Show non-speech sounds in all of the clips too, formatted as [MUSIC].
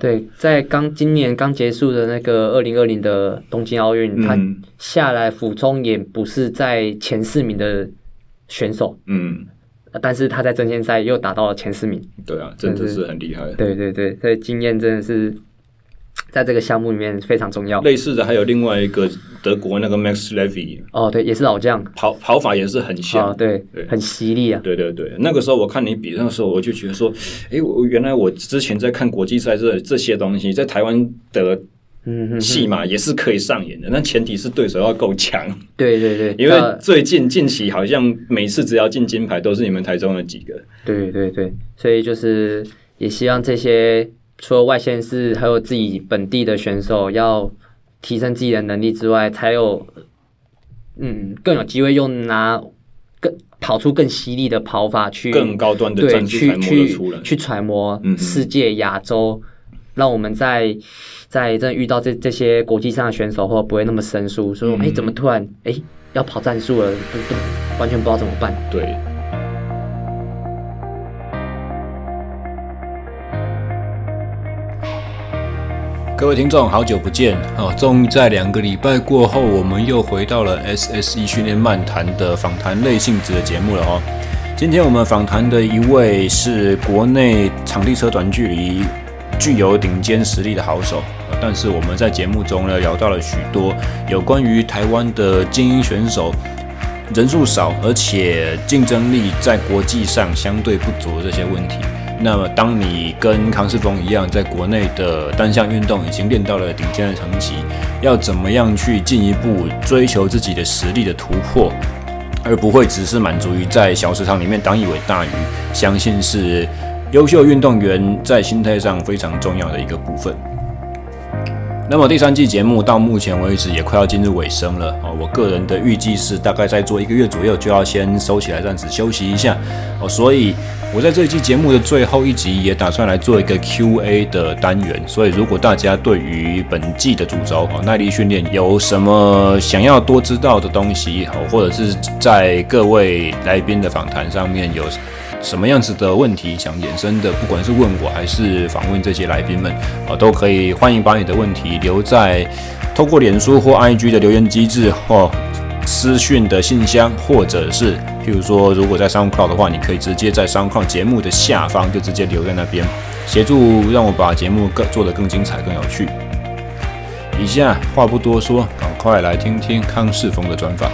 对，在刚今年刚结束的那个二零二零的东京奥运，嗯、他下来俯冲也不是在前四名的选手，嗯，但是他在争先赛又达到了前四名。对啊，真的是很厉害。对对对，所以经验真的是。在这个项目里面非常重要。类似的还有另外一个德国那个 Max Levy 哦，对，也是老将，跑跑法也是很像，哦、对对，很犀利啊。对对对，那个时候我看你比那个时候，我就觉得说，哎，我原来我之前在看国际赛这这些东西，在台湾的嗯戏码也是可以上演的。那前提是对手要够强。对对对，[LAUGHS] 因为最近近期好像每次只要进金牌都是你们台中的几个。对对对，所以就是也希望这些。除了外线是，还有自己本地的选手要提升自己的能力之外，才有嗯更有机会用拿更跑出更犀利的跑法去更高端的战术去去去揣摩世界亚洲，嗯、让我们在在真遇到这这些国际上的选手后不会那么生疏，说哎、嗯欸、怎么突然哎、欸、要跑战术了，完全不知道怎么办。对。各位听众，好久不见哦！终于在两个礼拜过后，我们又回到了 SSE 训练漫谈的访谈类性质的节目了哦。今天我们访谈的一位是国内场地车短距离具有顶尖实力的好手，但是我们在节目中呢聊到了许多有关于台湾的精英选手人数少，而且竞争力在国际上相对不足这些问题。那么，当你跟康世峰一样，在国内的单项运动已经练到了顶尖的成绩，要怎么样去进一步追求自己的实力的突破，而不会只是满足于在小池塘里面当一尾大鱼，相信是优秀运动员在心态上非常重要的一个部分。那么第三季节目到目前为止也快要进入尾声了哦，我个人的预计是大概再做一个月左右就要先收起来，暂时休息一下哦，所以我在这一季节目的最后一集也打算来做一个 Q&A 的单元，所以如果大家对于本季的主轴哦耐力训练有什么想要多知道的东西哦，或者是在各位来宾的访谈上面有。什么样子的问题想衍生的，不管是问我还是访问这些来宾们，啊，都可以欢迎把你的问题留在透过脸书或 IG 的留言机制或私讯的信箱，或者是譬如说，如果在三五 club 的话，你可以直接在三五 club 节目的下方就直接留在那边，协助让我把节目更做得更精彩、更有趣。以下话不多说，赶快来听听康世峰的专访。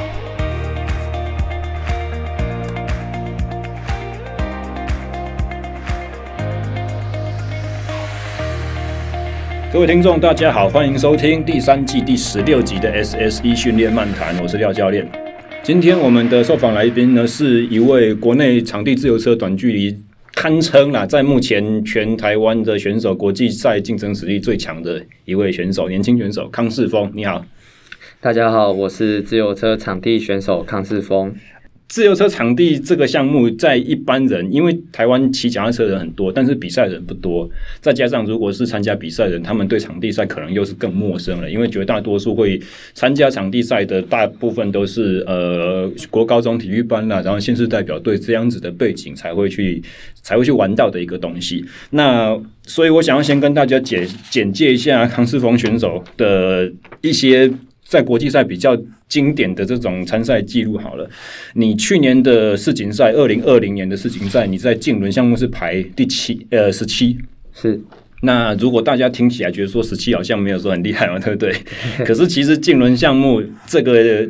各位听众，大家好，欢迎收听第三季第十六集的 SSE 训练漫谈，我是廖教练。今天我们的受访来宾呢，是一位国内场地自由车短距离堪称啦，在目前全台湾的选手国际赛竞争实力最强的一位选手，年轻选手康世峰。你好，大家好，我是自由车场地选手康世峰。自由车场地这个项目，在一般人，因为台湾骑脚踏车的人很多，但是比赛人不多。再加上，如果是参加比赛人，他们对场地赛可能又是更陌生了。因为绝大多数会参加场地赛的，大部分都是呃国高中体育班啦，然后县市代表队这样子的背景才会去才会去玩到的一个东西。那所以我想要先跟大家简简介一下康世峰选手的一些。在国际赛比较经典的这种参赛记录好了，你去年的世锦赛，二零二零年的世锦赛，你在竞轮项目是排第七，呃，十七。是。那如果大家听起来觉得说十七好像没有说很厉害嘛，对不对？[LAUGHS] 可是其实竞轮项目这个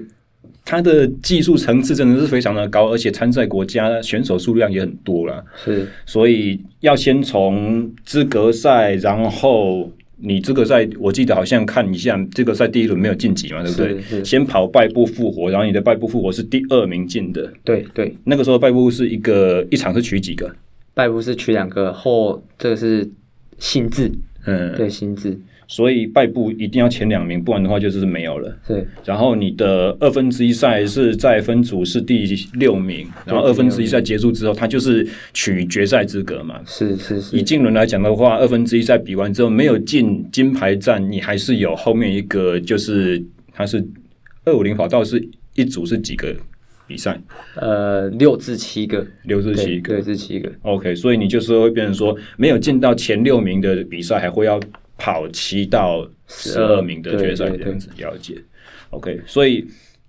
它的技术层次真的是非常的高，而且参赛国家选手数量也很多了。是。所以要先从资格赛，然后。你这个赛，我记得好像看一下，这个赛第一轮没有晋级嘛，对不对？先跑败部复活，然后你的败部复活是第二名进的。对对，那个时候败部是一个一场是取几个？败部是取两个，后这个是心智，嗯，对新制。所以败部一定要前两名，不然的话就是没有了。对，然后你的二分之一赛是在分组是第六名，然后二分之一赛结束之后，他就是取决赛资格嘛。是是是。以进轮来讲的话，二分之一赛比完之后没有进金牌战，你还是有后面一个，就是它是二五零跑道是一组是几个比赛？呃，六至七个，六至七个，六至七个。OK，所以你就是会变成说，没有进到前六名的比赛，还会要跑七到十二名的决赛这样子。了解。OK，所以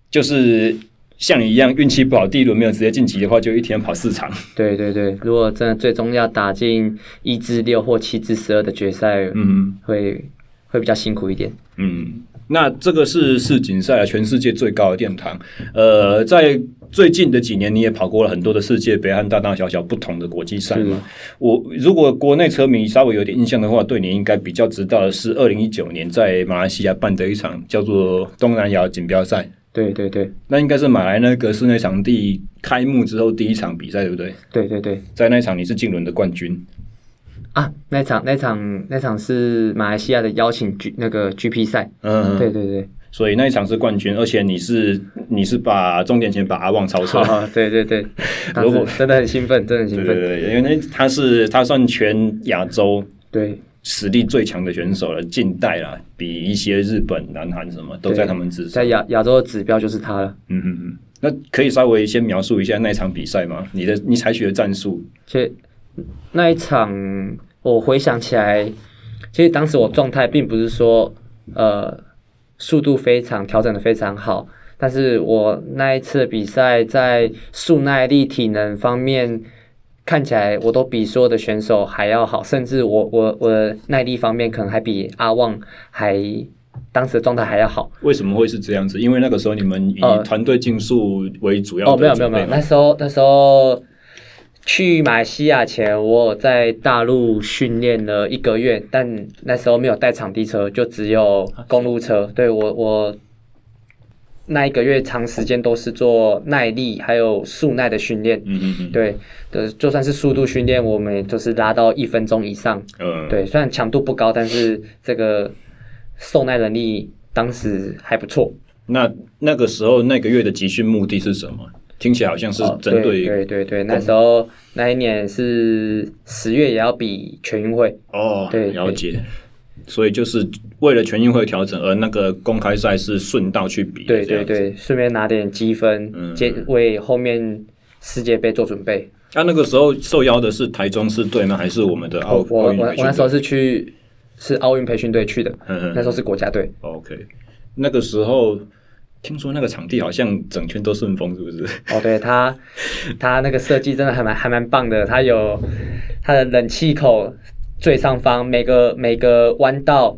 就是像你一样运气不好，第一轮没有直接晋级的话，就一天跑四场。对对对，如果真的最终要打进一至六或七至十二的决赛，嗯，会会比较辛苦一点。嗯。那这个是世锦赛，全世界最高的殿堂。呃，在最近的几年，你也跑过了很多的世界杯和大大小小不同的国际赛嘛。我如果国内车迷稍微有点印象的话，对你应该比较知道的是，二零一九年在马来西亚办的一场叫做东南亚锦标赛。对对对，那应该是马来那个室内场地开幕之后第一场比赛，对不对？对对对，在那场你是净轮的冠军。啊，那场那场那场是马来西亚的邀请 G 那个 GP 赛，嗯，对对对，所以那一场是冠军，而且你是你是把终点前把阿旺超车，对 [LAUGHS] 对对，[LAUGHS] 如果真的很兴奋，真的很兴奋，对对对，因为那他是他算全亚洲对。实力最强的选手了，近代啦，比一些日本、南韩什么都在他们之上，在亚亚洲的指标就是他了，嗯嗯嗯，那可以稍微先描述一下那场比赛吗？你的你采取的战术，其那一场。我回想起来，其实当时我状态并不是说，呃，速度非常调整的非常好，但是我那一次的比赛在速耐力、体能方面看起来我都比所有的选手还要好，甚至我我我的耐力方面可能还比阿旺还当时的状态还要好。为什么会是这样子？因为那个时候你们以团队竞速为主要。哦，没有没有没有，那时候那时候。去马来西亚前，我在大陆训练了一个月，但那时候没有带场地车，就只有公路车。对，我，我那一个月长时间都是做耐力还有速耐的训练。嗯嗯嗯。对，的就算是速度训练，我们也就是拉到一分钟以上。嗯。对，虽然强度不高，但是这个受耐能力当时还不错。那那个时候那个月的集训目的是什么？听起来好像是针对、哦、对对对对，那时候那一年是十月也要比全运会哦，对，了解，所以就是为了全运会调整，而那个公开赛是顺道去比，对对对，顺便拿点积分，嗯，为后面世界杯做准备。那、啊、那个时候受邀的是台中市队吗？还是我们的奥、哦、我我我那时候是去是奥运培训队去的，嗯嗯，那时候是国家队。OK，那个时候。听说那个场地好像整圈都顺风，是不是？哦，对，它，[LAUGHS] 它那个设计真的还蛮还蛮棒的。它有它的冷气口最上方，每个每个弯道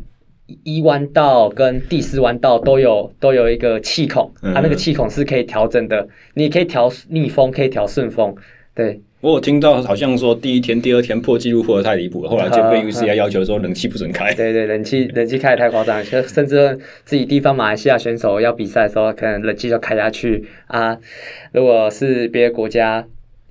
一弯道跟第四弯道都有都有一个气孔，它、嗯啊、那个气孔是可以调整的，你可以调逆风，可以调顺风，对。我有听到好像说第一天、第二天破纪录破的太离谱了，后来就被 UCI 要求说冷气不准开。对对，冷气 [LAUGHS] 冷气开的太夸张，甚至自己地方马来西亚选手要比赛的时候，可能冷气就开下去啊。如果是别的国家，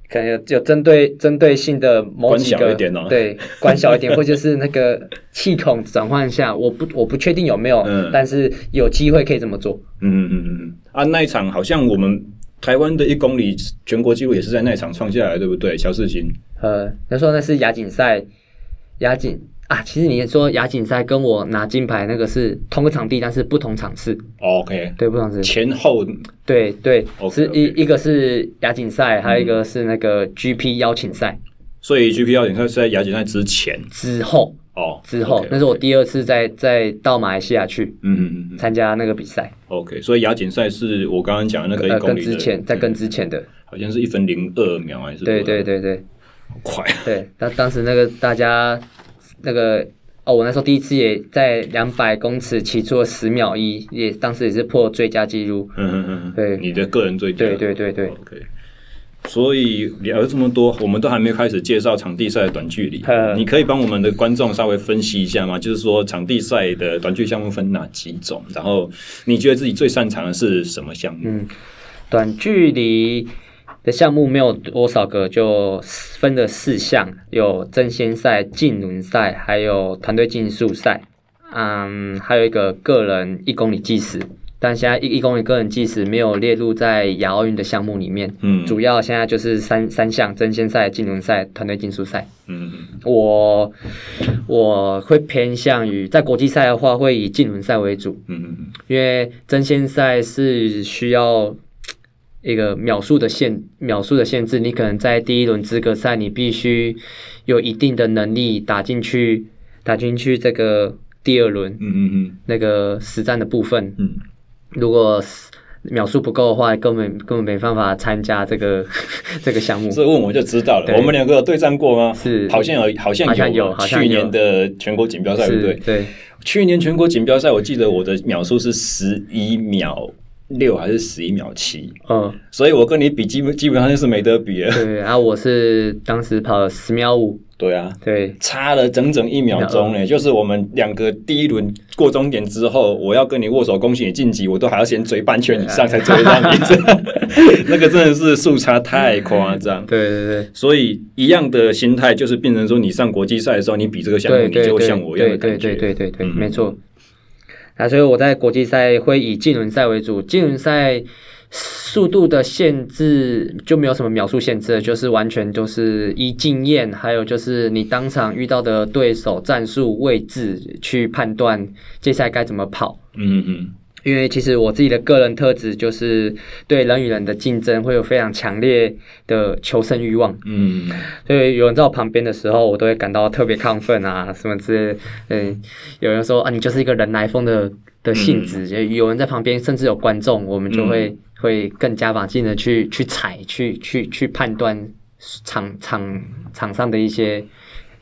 可能有有针对针对性的某几个，哦、对，关小一点，[LAUGHS] 或就是那个气孔转换一下，我不我不确定有没有，嗯、但是有机会可以这么做。嗯嗯嗯嗯，啊，那一场好像我们。台湾的一公里全国纪录也是在那场创下来，对不对？乔世金。呃，他说那是亚锦赛，亚锦啊，其实你说亚锦赛跟我拿金牌那个是同个场地，但是不同场次。OK，对，不同场次。前后。对对，okay. 是一一个是亚锦赛，还有一个是那个 GP 邀请赛。所以 GP 邀请赛是在亚锦赛之前。之后。哦，之后 okay, okay. 那是我第二次再再到马来西亚去，嗯嗯嗯，参加那个比赛。OK，所以亚锦赛是我刚刚讲的那个一公里，呃、跟之前在跟之前的，好像是一分零二秒还是？对对对对，好快。[LAUGHS] 对，当当时那个大家那个哦，我那时候第一次也在两百公尺骑出了十秒一，也当时也是破最佳纪录。嗯嗯嗯，对，你的个人最佳。对对对对，OK。所以聊了这么多，我们都还没有开始介绍场地赛的短距离。你可以帮我们的观众稍微分析一下吗？就是说，场地赛的短距项目分哪几种？然后你觉得自己最擅长的是什么项目？嗯，短距离的项目没有多少个，就分了四项：有争先赛、竞轮赛，还有团队竞速赛。嗯，还有一个个人一公里计时。但现在一一公里个人计时没有列入在亚奥运的项目里面，嗯，主要现在就是三三项：争先赛、净轮赛、团队竞速赛。嗯，我我会偏向于在国际赛的话，会以净轮赛为主。嗯嗯，因为争先赛是需要一个秒数的限秒数的限制，你可能在第一轮资格赛，你必须有一定的能力打进去，打进去这个第二轮，嗯嗯嗯，那个实战的部分，嗯，如果秒数不够的话，根本根本没办法参加这个 [LAUGHS] 这个项目。这问我就知道了，我们两个有对战过吗？是，好像有，好像有，去年的全国锦标赛，对不对？对，去年全国锦标赛，我记得我的秒数是十一秒。六还是十一秒七？嗯，所以我跟你比，基本基本上就是没得比了。对，然后我是当时跑了十秒五。对啊，对，差了整整一秒钟呢。就是我们两个第一轮过终点之后，我要跟你握手，恭喜你晋级，我都还要先追半圈以上才追上你。[LAUGHS] 那个真的是速差太夸张。对对对，所以一样的心态就是变成说，你上国际赛的时候，你比这个项目，你就会像我一样的感觉。对对对对对，没错。啊，所以我在国际赛会以净轮赛为主，净轮赛速度的限制就没有什么秒数限制，就是完全就是依经验，还有就是你当场遇到的对手战术位置去判断接下来该怎么跑。嗯嗯。因为其实我自己的个人特质就是对人与人的竞争会有非常强烈的求胜欲望，嗯，所以有人在我旁边的时候，我都会感到特别亢奋啊，什么之类。嗯，有人说啊，你就是一个人来疯的的性子，嗯，有人在旁边，甚至有观众，我们就会，嗯，会更加把劲的去去踩，去去去判断场场场上的一些。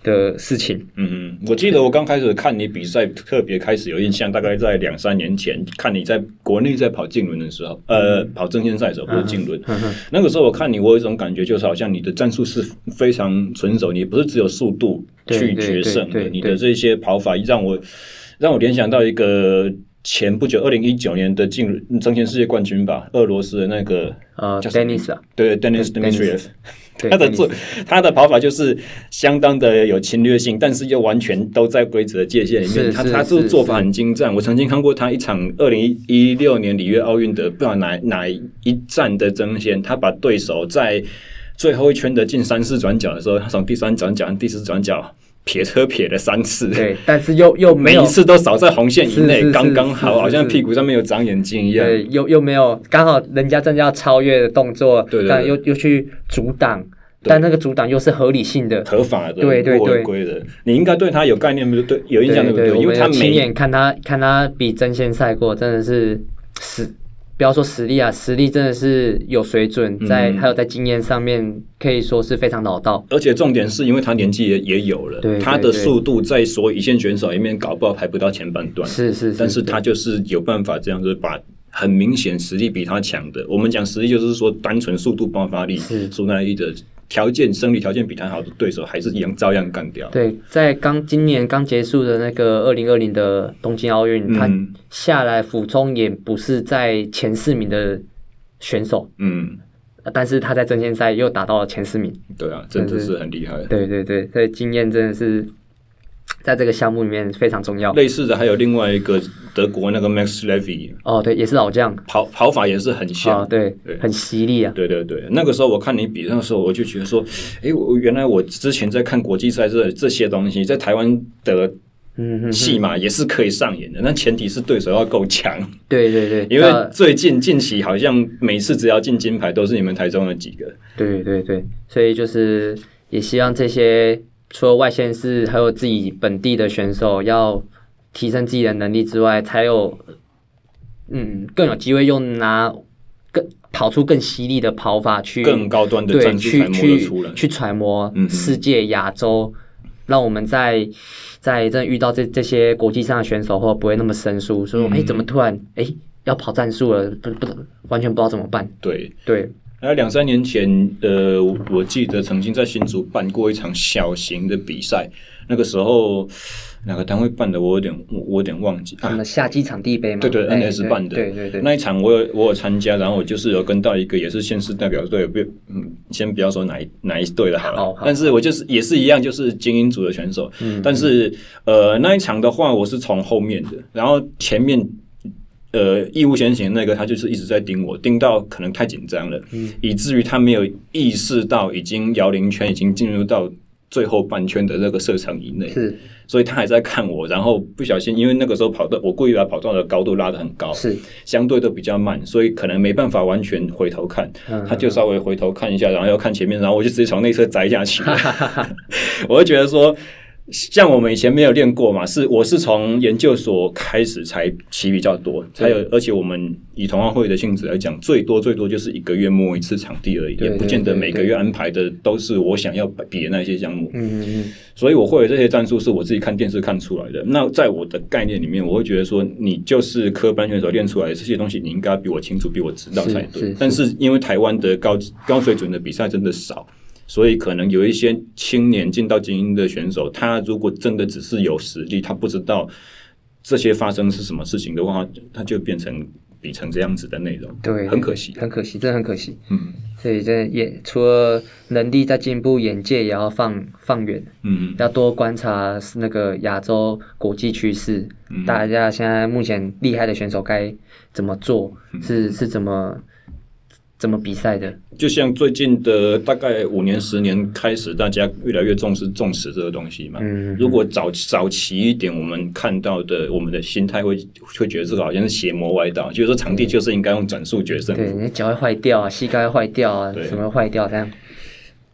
的事情，嗯嗯，我记得我刚开始看你比赛，特别开始有印象，大概在两三年前，看你在国内在跑竞轮的时候，呃，跑争先赛的时候不是竞轮，嗯，那个时候我看你，我有一种感觉，就是好像你的战术是非常纯熟，你不是只有速度去决胜的，你的这些跑法让我让我联想到一个前不久二零一九年的净轮争先世界冠军吧，俄罗斯的那个呃，Denis 啊，对，Denis Dmitriev。他的做他的跑法就是相当的有侵略性，但是又完全都在规则界限里面。他他这个做法很精湛。我曾经看过他一场二零一六年里约奥运的不知道哪哪一站的争先，他把对手在最后一圈的进三四转角的时候，他从第三转角、第四转角撇车撇了三次。对，但是又又没有每一次都扫在红线以内，刚刚好，好像屁股上面有长眼睛一样。对，又又没有刚好人家正要超越的动作，对，对，对，但又又去阻挡。但那个阻挡又是合理性的、合法的、对对对，规的，你应该对他有概念，不是对有印象对不对？因为他亲眼看他看他比争先赛过，真的是实，不要说实力啊，实力真的是有水准，在、嗯、还有在经验上面可以说是非常老道。而且重点是因为他年纪也也有了，他的速度在所有一线选手里面搞不好排不到前半段，是是，是，但是他就是有办法这样子把很明显实力比他强的，我们讲实力就是说单纯速度爆发力、苏耐力的。条件生理条件比他好的对手，还是一样照样干掉。对，在刚今年刚结束的那个二零二零的东京奥运，嗯，他下来俯冲也不是在前四名的选手，嗯，但是他在争先赛又达到了前四名。对啊，真的是很厉害。对对对，所以经验真的是。在这个项目里面非常重要。类似的还有另外一个德国那个 Max Levy，哦，对，也是老将，跑跑法也是很像，哦、对，对，很犀利啊。对对对，那个时候我看你比，那个时候我就觉得说，哎，我原来我之前在看国际赛这这些东西，在台湾的戏码也是可以上演的。那、嗯、前提是对手要够强。对对对，[LAUGHS] 因为最近近期好像每次只要进金牌都是你们台中的几个。对对对，所以就是也希望这些。除了外线是，还有自己本地的选手要提升自己的能力之外，才有嗯更有机会用拿更跑出更犀利的跑法去更高端的战术去去去揣摩世界亚洲，嗯，让我们在在真遇到这这些国际上的选手后不会那么生疏，说哎，嗯。欸，怎么突然哎，欸，要跑战术了，不不完全不知道怎么办。对。对。那两三年前，呃，我记得曾经在新竹办过一场小型的比赛，那个时候哪个单位办的，我有点我有点忘记。什么夏季场地杯吗？对对，NS 办的。对对对，那一场我有我有参加，然后我就是有跟到一个也是县市代表队，不，嗯，先不要说哪一哪一队的好了。好，好。但是我就是也是一样，就是精英组的选手。嗯。但是呃，那一场的话，我是从后面的，然后前面。呃，义务先行那个他就是一直在盯我，盯到可能太紧张了，嗯，以至于他没有意识到已经摇铃圈已经进入到最后半圈的那个射程以内，是，所以他还在看我，然后不小心，因为那个时候跑的，我故意把跑道的高度拉得很高，是，相对都比较慢，所以可能没办法完全回头看，嗯、他就稍微回头看一下，然后要看前面，然后我就直接从内侧摘下去 [LAUGHS] [LAUGHS] 我就觉得说。像我们以前没有练过嘛，是我是从研究所开始才骑比较多，才有，而且我们以同好会的性质来讲，最多最多就是一个月摸一次场地而已，也不见得每个月安排的都是我想要比的那些项目。嗯嗯嗯。所以我会的这些战术是我自己看电视看出来的。那在我的概念里面，我会觉得说，你就是科班选手练出来的这些东西，你应该比我清楚，比我知道才对。但是因为台湾的高高水准的比赛真的少。所以可能有一些青年进到精英的选手，他如果真的只是有实力，他不知道这些发生是什么事情的话，他就变成比成这样子的内容，对，很可惜，很可惜，真的很可惜。嗯，所以这也除了能力在进步，眼界也要放放远，嗯，要多观察那个亚洲国际趋势，嗯，大家现在目前厉害的选手该怎么做，嗯，是是怎么。怎么比赛的？就像最近的大概五年、十年开始，大家越来越重视重视这个东西嘛。嗯，如果早早期一点，我们看到的，我们的心态会会觉得这个好像是邪魔歪道，就是说场地就是应该用转速决胜。对，你脚会坏掉啊，膝盖会坏掉啊，什么会坏掉这样？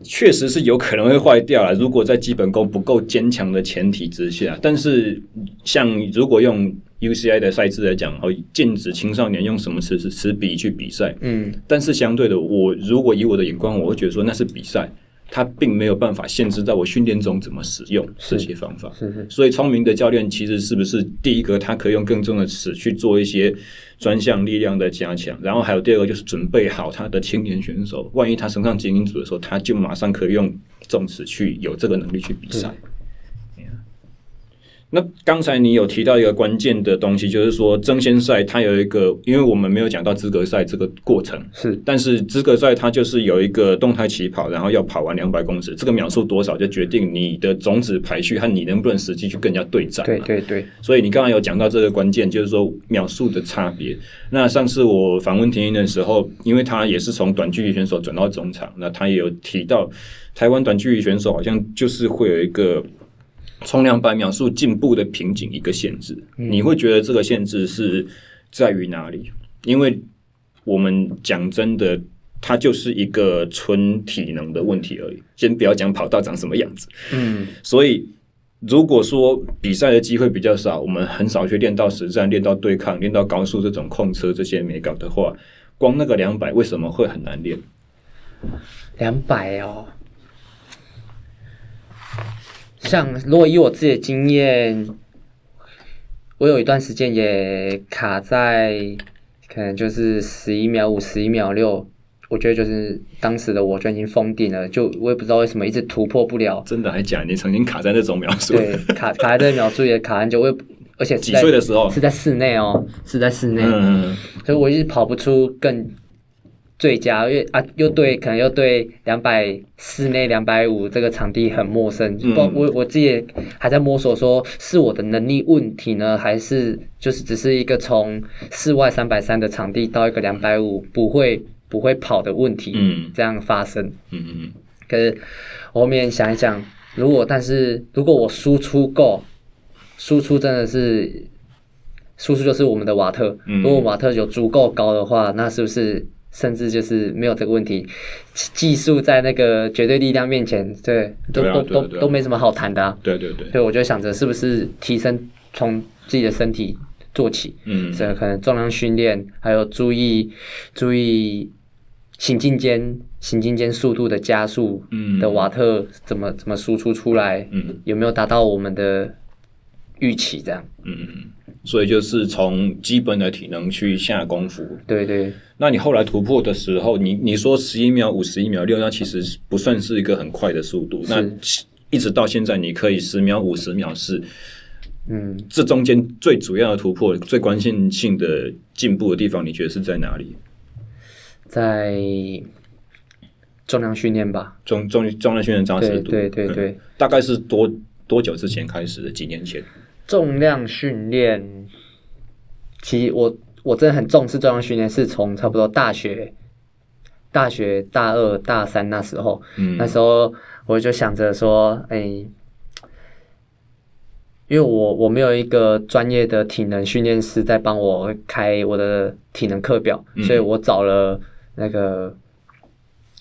确实是有可能会坏掉啊。如果在基本功不够坚强的前提之下，但是像如果用。UCI 的赛制来讲，哦，禁止青少年用什么尺尺比去比赛。嗯，但是相对的，我如果以我的眼光，我会觉得说那是比赛，它并没有办法限制在我训练中怎么使用这些方法。是是。所以聪明的教练其实是不是第一个，他可以用更重的词去做一些专项力量的加强，然后还有第二个就是准备好他的青年选手，万一他升上精英组的时候，他就马上可以用重词去有这个能力去比赛。那刚才你有提到一个关键的东西，就是说争先赛它有一个，因为我们没有讲到资格赛这个过程，是，但是资格赛它就是有一个动态起跑，然后要跑完两百公尺，这个秒数多少就决定你的种子排序和你能不能实际去跟人家对战。对对对。所以你刚刚有讲到这个关键，就是说秒数的差别。那上次我访问田英的时候，因为他也是从短距离选手转到中场，那他也有提到台湾短距离选手好像就是会有一个。冲两百秒数进步的瓶颈一个限制，你会觉得这个限制是在于哪里？因为我们讲真的，它就是一个纯体能的问题而已。先不要讲跑道长什么样子，嗯，所以如果说比赛的机会比较少，我们很少去练到实战、练到对抗、练到高速这种控车这些美感的话，光那个两百为什么会很难练？两百哦。像如果以我自己的经验，我有一段时间也卡在，可能就是十一秒五、十一秒六，我觉得就是当时的我就已经封顶了，就我也不知道为什么一直突破不了。真的还假？你曾经卡在那种秒数？对，卡卡在这个秒数也卡很久，我也而且几岁的时候是在室内哦，是在室内，嗯，所以我一直跑不出更。最佳，因为啊，又对，可能又对两百室内两百五这个场地很陌生，不、嗯，我我自己还在摸索，说是我的能力问题呢，还是就是只是一个从室外三百三的场地到一个两百五不会不会跑的问题，嗯，这样发生，嗯嗯嗯。可是我后面想一想，如果但是如果我输出够，输出真的是输出就是我们的瓦特，嗯、如果瓦特有足够高的话，那是不是？甚至就是没有这个问题，技术在那个绝对力量面前，对，都都都都没什么好谈的啊。对对对。所以我就想着是不是提升从自己的身体做起，嗯，这可能重量训练，还有注意注意行进间行进间速度的加速，嗯，的瓦特怎么怎么输出出来，嗯，有没有达到我们的预期？这样，嗯嗯。所以就是从基本的体能去下功夫。对对。那你后来突破的时候，你你说十一秒五、十一秒六，那其实不算是一个很快的速度。那一直到现在，你可以十秒五、十秒四。嗯，这中间最主要的突破、最关键性的进步的地方，你觉得是在哪里？在重量训练吧。重重重量训练扎实度。对对对对。大概是多多久之前开始的？几年前？重量训练，其实我我真的很重视重量训练，是从差不多大学大学大二大三那时候，嗯，那时候我就想着说，哎，因为我我没有一个专业的体能训练师在帮我开我的体能课表，嗯、所以我找了那个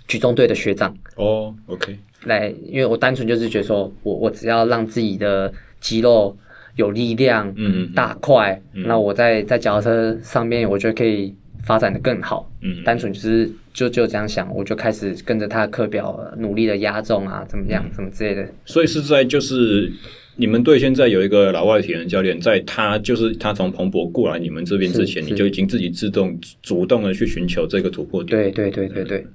举重队的学长。哦，OK，来，因为我单纯就是觉得说我我只要让自己的肌肉有力量，嗯，大块，嗯、那我在在脚踏车上面，我觉得可以发展的更好。嗯，单纯就是就就这样想，我就开始跟着他的课表努力的压重啊，怎么样，什么之类的。所以是在就是你们队现在有一个老外体能教练，在他就是他从彭博过来你们这边之前，你就已经自己自动主动的去寻求这个突破点。对对对对对。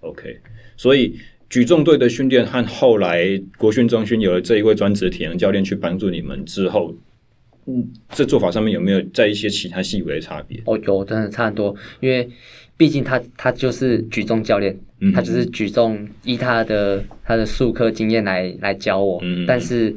OK，所以。举重队的训练和后来国训中心有了这一位专职体能教练去帮助你们之后，嗯，这做法上面有没有在一些其他细微的差别？哦，有，真的差很多，因为毕竟他他就是举重教练，嗯、他就是举重依他的他的术科经验来来教我，嗯、但是。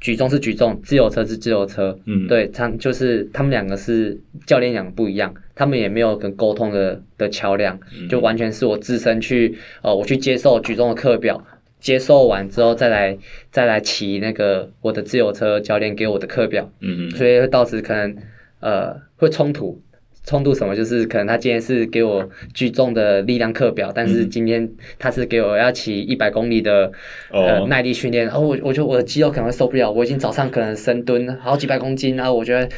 举重是举重，自由车是自由车，嗯，对，他就是他们两个是教练两个不一样，他们也没有跟沟通的的桥梁，嗯、就完全是我自身去，呃，我去接受举重的课表，接受完之后再来再来骑那个我的自由车教练给我的课表，嗯嗯，所以到时可能呃会冲突。冲突什么？就是可能他今天是给我举重的力量课表，但是今天他是给我要骑一百公里的、嗯、呃耐力训练，然后我我觉得我的肌肉可能会受不了，我已经早上可能深蹲好几百公斤，然后我觉得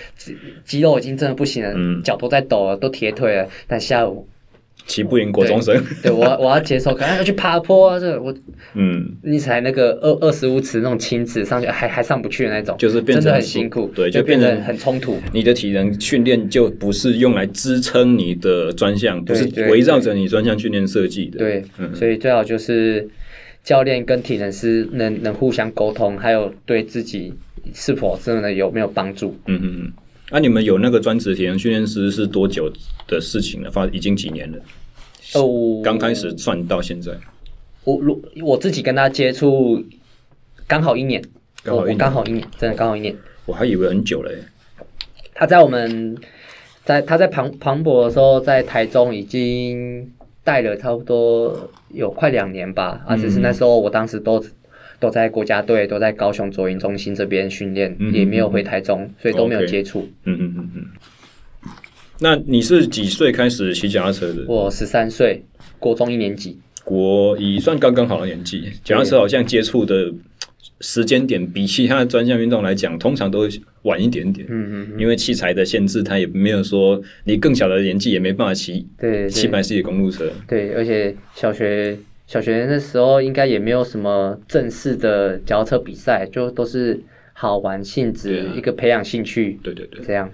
肌肉已经真的不行了，嗯、脚都在抖了，都铁腿了，但下午。骑不赢国中生，对，对我我要接受，可能要去爬坡啊，这我嗯，你才那个二二十五尺那种轻尺上去还还上不去的那种，就是变成很辛苦，对，就变成很冲突。你的体能训练就不是用来支撑你的专项，不是围绕着你专项训练设计的。对，嗯、所以最好就是教练跟体能师能能互相沟通，还有对自己是否真的有没有帮助。嗯嗯嗯。那、啊、你们有那个专职体能训练师是多久的事情了？发已经几年了？哦，刚开始算到现在，我如我自己跟他接触刚好一年，刚好一年，刚好一年，真的刚好一年。我还以为很久了。他在我们在他在庞庞博的时候，在台中已经带了差不多有快两年吧，啊，只是那时候我当时都。都在国家队，都在高雄左营中心这边训练，嗯、也没有回台中，所以都没有接触。嗯嗯嗯嗯。那你是几岁开始骑脚踏车的？我十三岁，国中一年级。国一算刚刚好的年纪，脚踏车好像接触的时间点比其他的专项运动来讲，通常都晚一点点。嗯嗯。因为器材的限制，它也没有说你更小的年纪也没办法骑。对。七百 cc 的公路车。对，而且小学。小学那时候应该也没有什么正式的脚踏车比赛，就都是好玩性质，啊、一个培养兴趣。对对对，这样。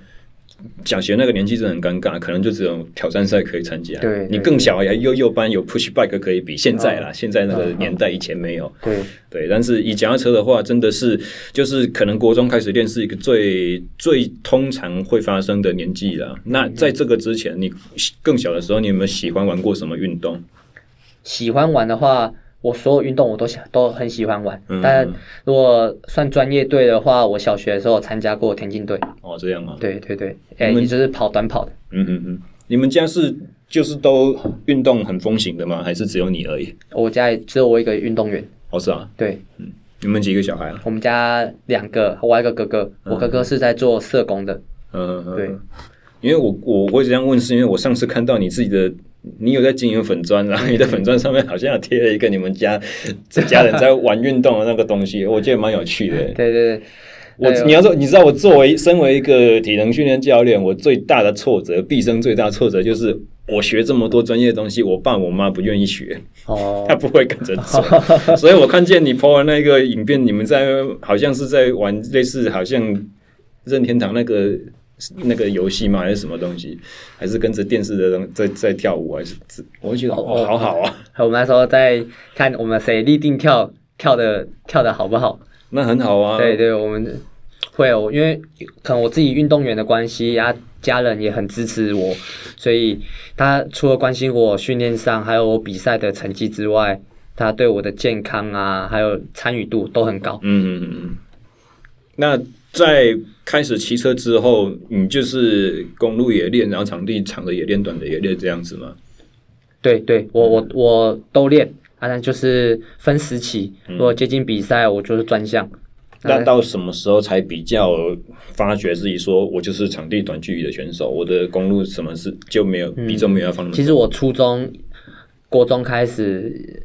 小学那个年纪真的很尴尬，可能就只有挑战赛可以参加。对，你更小呀，幼幼班有 push bike 可以比。现在啦，哦、现在那个年代以前没有。对对，但是以脚踏车的话，真的是就是可能国中开始练是一个最最通常会发生的年纪了。那在这个之前，你更小的时候，你有没有喜欢玩过什么运动？喜欢玩的话，我所有运动我都想都很喜欢玩。嗯、但如果算专业队的话，我小学的时候参加过田径队。哦，这样啊？对对对，哎们，你、欸、就是跑短跑的。嗯嗯嗯，你们家是就是都运动很风行的吗？还是只有你而已？我家只有我一个运动员。哦，是啊。对，嗯，你们几个小孩啊？我们家两个，我还有一个哥哥。嗯、我哥哥是在做社工的。嗯嗯，对。因为我我会这样问，是因为我上次看到你自己的。你有在经营粉砖，然后你的粉砖上面好像有贴了一个你们家这家人在玩运动的那个东西，我觉得蛮有趣的。[LAUGHS] 对对对，我你要说，你知道我作为身为一个体能训练教练，我最大的挫折，毕生最大的挫折就是我学这么多专业的东西，我爸我妈不愿意学，哦，[LAUGHS] 他不会跟着做，所以我看见你 po 的那个影片，你们在好像是在玩类似好像任天堂那个。那个游戏吗？还是什么东西？还是跟着电视的人在在跳舞？还是我会觉得哦，好好啊！我们那时候在看我们谁立定跳跳的跳的好不好？那很好啊！对对，我们会哦，因为可能我自己运动员的关系啊，家人也很支持我，所以他除了关心我训练上，还有我比赛的成绩之外，他对我的健康啊，还有参与度都很高。嗯嗯嗯。那。在开始骑车之后，你就是公路也练，然后场地长的也练，短的也练，这样子吗？对对，我我我都练，啊，然就是分时期，如果接近比赛，我就是专项。那到什么时候才比较发觉自己说，我就是场地短距离的选手？我的公路什么事就没有比重没有要放那么、嗯。其实我初中、国中开始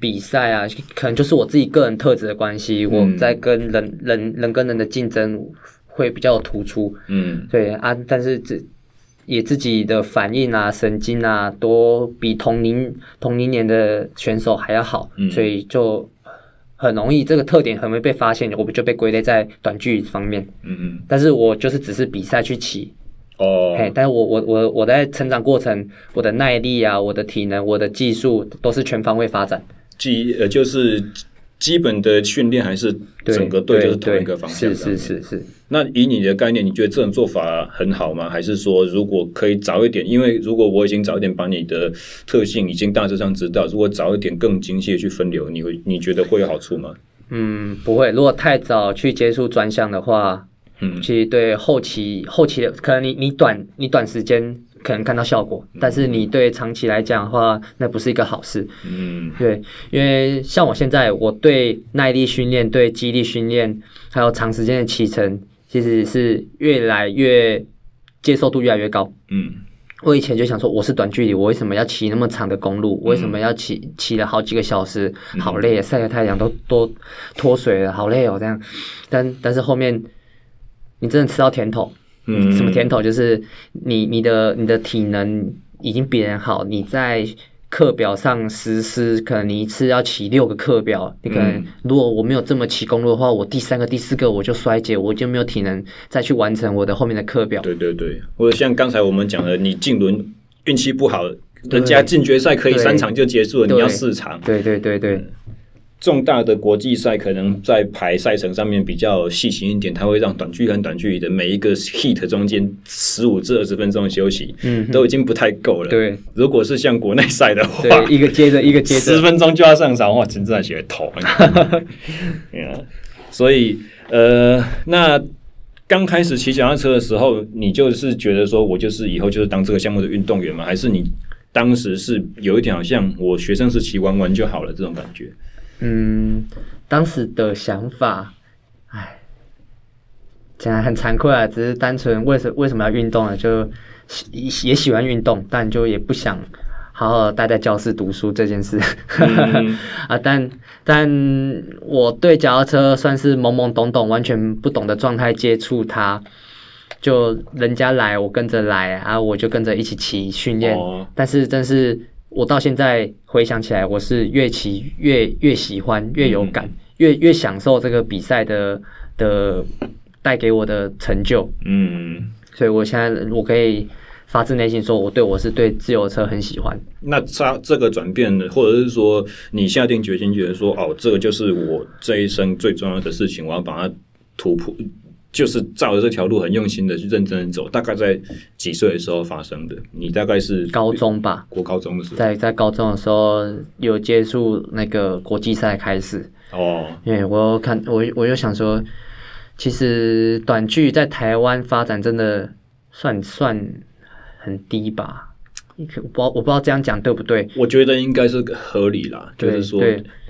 比赛啊，可能就是我自己个人特质的关系，嗯、我在跟人人人跟人的竞争会比较突出。嗯，对啊，但是这也自己的反应啊、神经啊，都比同龄同龄年的选手还要好，嗯、所以就。很容易，这个特点很容易被发现，我们就被归类在短距离方面。嗯嗯。但是我就是只是比赛去骑。哦。嘿，但是我我我我在成长过程，我的耐力啊，我的体能，我的技术都是全方位发展。基呃就是。基本的训练还是整个队就是同一个方向。是是是是。那以你的概念，你觉得这种做法很好吗？还是说，如果可以早一点？因为如果我已经早一点把你的特性已经大致上知道，如果早一点更精细的去分流，你会你觉得会有好处吗？嗯，不会。如果太早去接触专项的话，嗯，其实对后期后期的可能你你短你短时间。可能看到效果，但是你对长期来讲的话，那不是一个好事。嗯，对，因为像我现在，我对耐力训练、对肌力训练，还有长时间的骑乘，其实是越来越接受度越来越高。嗯，我以前就想说，我是短距离，我为什么要骑那么长的公路？我为什么要骑骑了好几个小时？好累，晒个太阳都都脱水了，好累哦，这样。但但是后面，你真的吃到甜头。嗯，什么甜头？就是你你的你的体能已经比人好，你在课表上实施，可能你一次要骑六个课表，你可能如果我没有这么骑公路的话，我第三个、第四个我就衰竭，我就没有体能再去完成我的后面的课表。对对对，或者像刚才我们讲的，你进轮运气不好，人家进决赛可以三场就结束了，你要四场。对对对对。重大的国际赛可能在排赛程上面比较细心一点，它会让短距离和短距离的每一个 heat 中间十五至二十分钟的休息，嗯，都已经不太够了。对，如果是像国内赛的话，一个接着一个接着，十分钟就要上场，哇，真的血头。[LAUGHS] 所以，呃，那刚开始骑脚踏车的时候，你就是觉得说我就是以后就是当这个项目的运动员吗？还是你当时是有一点好像我学生时期玩玩就好了这种感觉？嗯，当时的想法，唉，讲来很惭愧啊，只是单纯为什为什么要运动呢？就喜也喜欢运动，但就也不想好好待在教室读书这件事。嗯、[LAUGHS] 啊，但但我对脚踏车算是懵懵懂懂、完全不懂的状态接触它，就人家来我跟着来啊，我就跟着一起骑训练。哦、但是真是。我到现在回想起来，我是越骑越越喜欢，越有感，嗯、越越享受这个比赛的的带给我的成就。嗯，所以我现在我可以发自内心说，我对我是对自由车很喜欢。那他这个转变呢，或者是说你下定决心觉得说，哦，这个就是我这一生最重要的事情，我要把它突破。就是照着这条路很用心的去认真的走，大概在几岁的时候发生的？你大概是高中吧，国高中的时候，在在高中的时候有接触那个国际赛开始哦，因为我看我我就想说，其实短剧在台湾发展真的算算很低吧。我不知道我不知道这样讲对不对？我觉得应该是合理啦，就是说，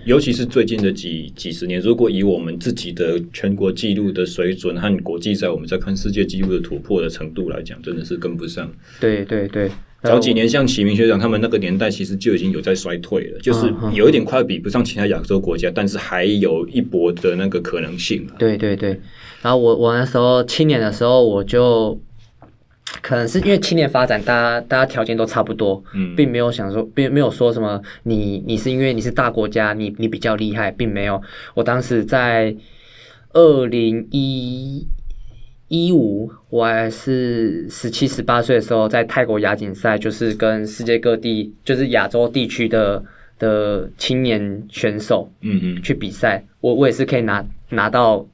尤其是最近的几几十年，如果以我们自己的全国纪录的水准和国际在，我们在看世界纪录的突破的程度来讲，真的是跟不上。对对对，早几年像启明学长他们那个年代，其实就已经有在衰退了，就是有一点快比不上其他亚洲国家，但是还有一搏的那个可能性。对对对，然后我我那时候七年的时候，我就。可能是因为青年发展，大家大家条件都差不多，嗯，并没有想说，并没有说什么你你是因为你是大国家，你你比较厉害，并没有。我当时在二零一一五，我还是十七十八岁的时候，在泰国亚锦赛，就是跟世界各地，就是亚洲地区的的青年选手，嗯嗯，去比赛，我我也是可以拿拿到。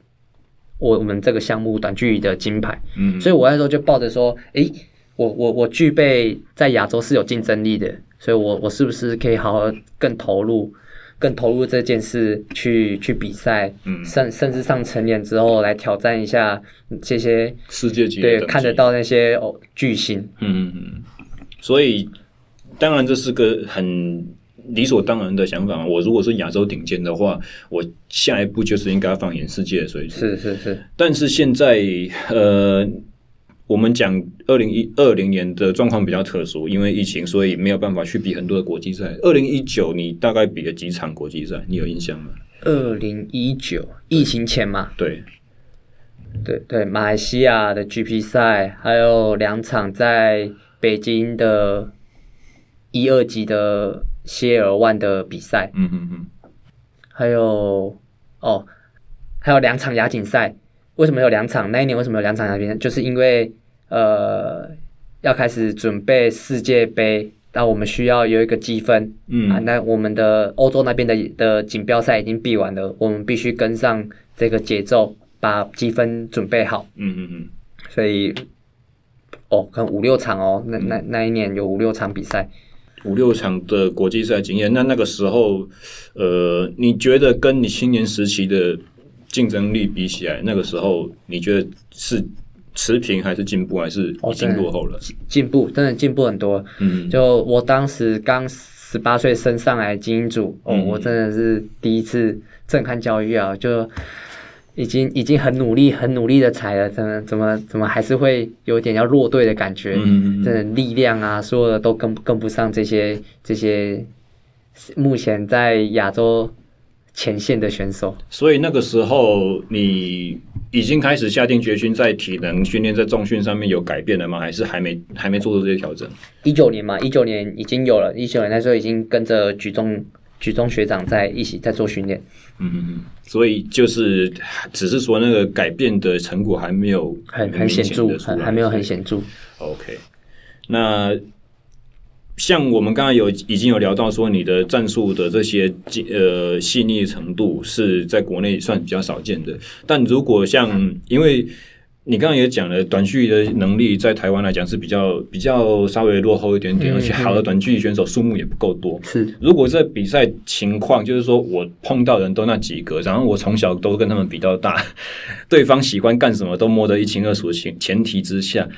我我们这个项目短距离的金牌，嗯，所以我那时候就抱着说，诶，我我我具备在亚洲是有竞争力的，所以我我是不是可以好好更投入，更投入这件事去去比赛，嗯，甚甚至上成年之后来挑战一下这些世界级，对，看得到那些哦巨星，嗯嗯嗯，所以当然这是个很理所当然的想法。我如果是亚洲顶尖的话，我下一步就是应该放眼世界的水准。是是是。但是现在，呃，我们讲二零一二零年的状况比较特殊，因为疫情，所以没有办法去比很多的国际赛。二零一九，你大概比了几场国际赛？你有印象吗？二零一九疫情前嘛？对。对对，马来西亚的 GP 赛，还有两场在北京的一二级的 CL1 的比赛，嗯嗯嗯，还有哦，还有两场亚锦赛。为什么有两场？那一年为什么有两场亚锦赛？就是因为呃，要开始准备世界杯，那我们需要有一个积分，嗯啊，那我们的欧洲那边的的锦标赛已经比完了，我们必须跟上这个节奏。把积分准备好，嗯嗯嗯，所以，哦，可能五六场哦，那那那一年有五六场比赛，五六场的国际赛经验。那那个时候，呃，你觉得跟你青年时期的竞争力比起来，那个时候你觉得是持平还是进步，还是已经落后了？进步，真的进步很多。嗯，就我当时刚十八岁升上来精英组，哦，嗯、我真的是第一次震撼教育啊，就。已经已经很努力很努力的踩了，怎么怎么怎么还是会有点要落队的感觉？嗯嗯嗯，真的力量啊，所有的都跟跟不上这些这些目前在亚洲前线的选手。所以那个时候你已经开始下定决心，在体能训练、在重训上面有改变了吗？还是还没还没做出这些调整？一九年嘛，一九年已经有了，一九年那时候已经跟着举重。举重学长在一起在做训练，嗯嗯嗯，所以就是只是说那个改变的成果还没有很很显著，还还没有很显著。OK，那像我们刚刚有已经有聊到说，你的战术的这些呃细腻程度是在国内算比较少见的，但如果像因为。你刚刚也讲了，短距离的能力在台湾来讲是比较比较稍微落后一点点，嗯、而且好的短距离选手数目也不够多。是，如果这比赛情况就是说我碰到人都那几个，然后我从小都跟他们比较大，[LAUGHS] 对方喜欢干什么都摸得一清二楚的前前提之下，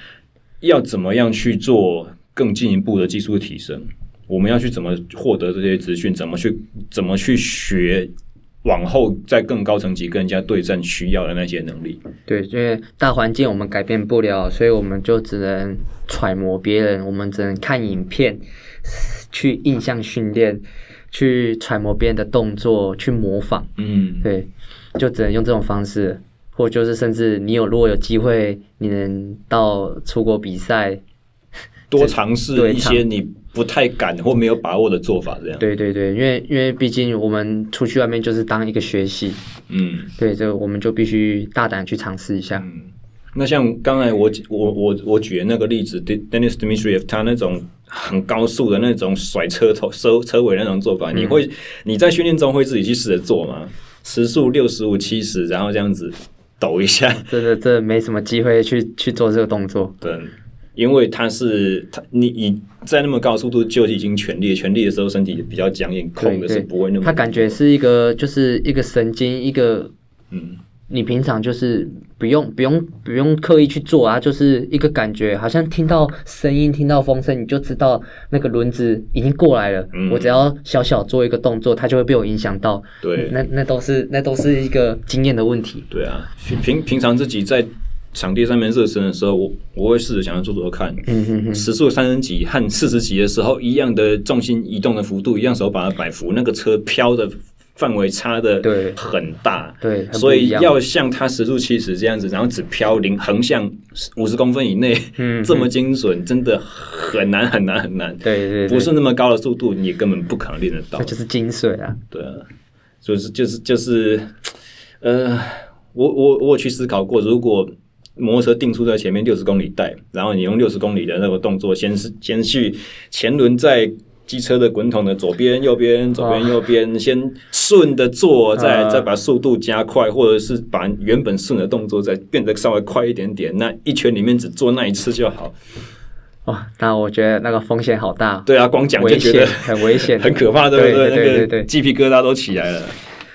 要怎么样去做更进一步的技术提升？我们要去怎么获得这些资讯？怎么去怎么去学？往后在更高层级跟人家对战需要的那些能力，对，因为大环境我们改变不了，所以我们就只能揣摩别人，我们只能看影片，去印象训练，去揣摩别人的动作，去模仿。嗯，对，就只能用这种方式，或就是甚至你有如果有机会，你能到出国比赛，多尝试一些你。不太敢或没有把握的做法，这样。对对对，因为因为毕竟我们出去外面就是当一个学习，嗯，对，这个我们就必须大胆去尝试一下。嗯，那像刚才我我我我举的那个例子，Denis Dmitriev 他那种很高速的那种甩车头收车尾那种做法，嗯，你会你在训练中会自己去试着做吗？时速六十五七十，然后这样子抖一下，[LAUGHS] 真的这没什么机会去去做这个动作。对。因为他是他，你你在那么高速度就已经全力，全力的时候身体比较僵硬，控的是不会那么。他感觉是一个，就是一个神经，一个嗯，你平常就是不用不用不用刻意去做啊，就是一个感觉，好像听到声音，听到风声，你就知道那个轮子已经过来了。嗯，我只要小小做一个动作，它就会被我影响到。对，那那都是那都是一个经验的问题。对啊，平平常自己在。场地上面热身的时候，我我会试着想要做做看，时速三十几和四十几的时候，一样的重心移动的幅度，一样手把它摆幅，那个车飘的范围差的对。很大，对，对所以要像它时速七十这样子，然后只飘零横向五十公分以内，嗯，这么精准，真的很难很难很难，对，对对，不是那么高的速度，你根本不可能练得到，这就是精髓啊，对啊，就是就是就是，呃，我我我有去思考过，如果。摩托车定速在前面六十公里带，然后你用六十公里的那个动作，先是先去前轮在机车的滚筒的左边、右边、左边、右边，哦、先顺的做，再、呃、再把速度加快，或者是把原本顺的动作再变得稍微快一点点。那一圈里面只做那一次就好。哇，那我觉得那个风险好大。对啊，光讲就觉得很危险，[LAUGHS] 很可怕，对不对？对对对，对，那个鸡皮疙瘩都起来了。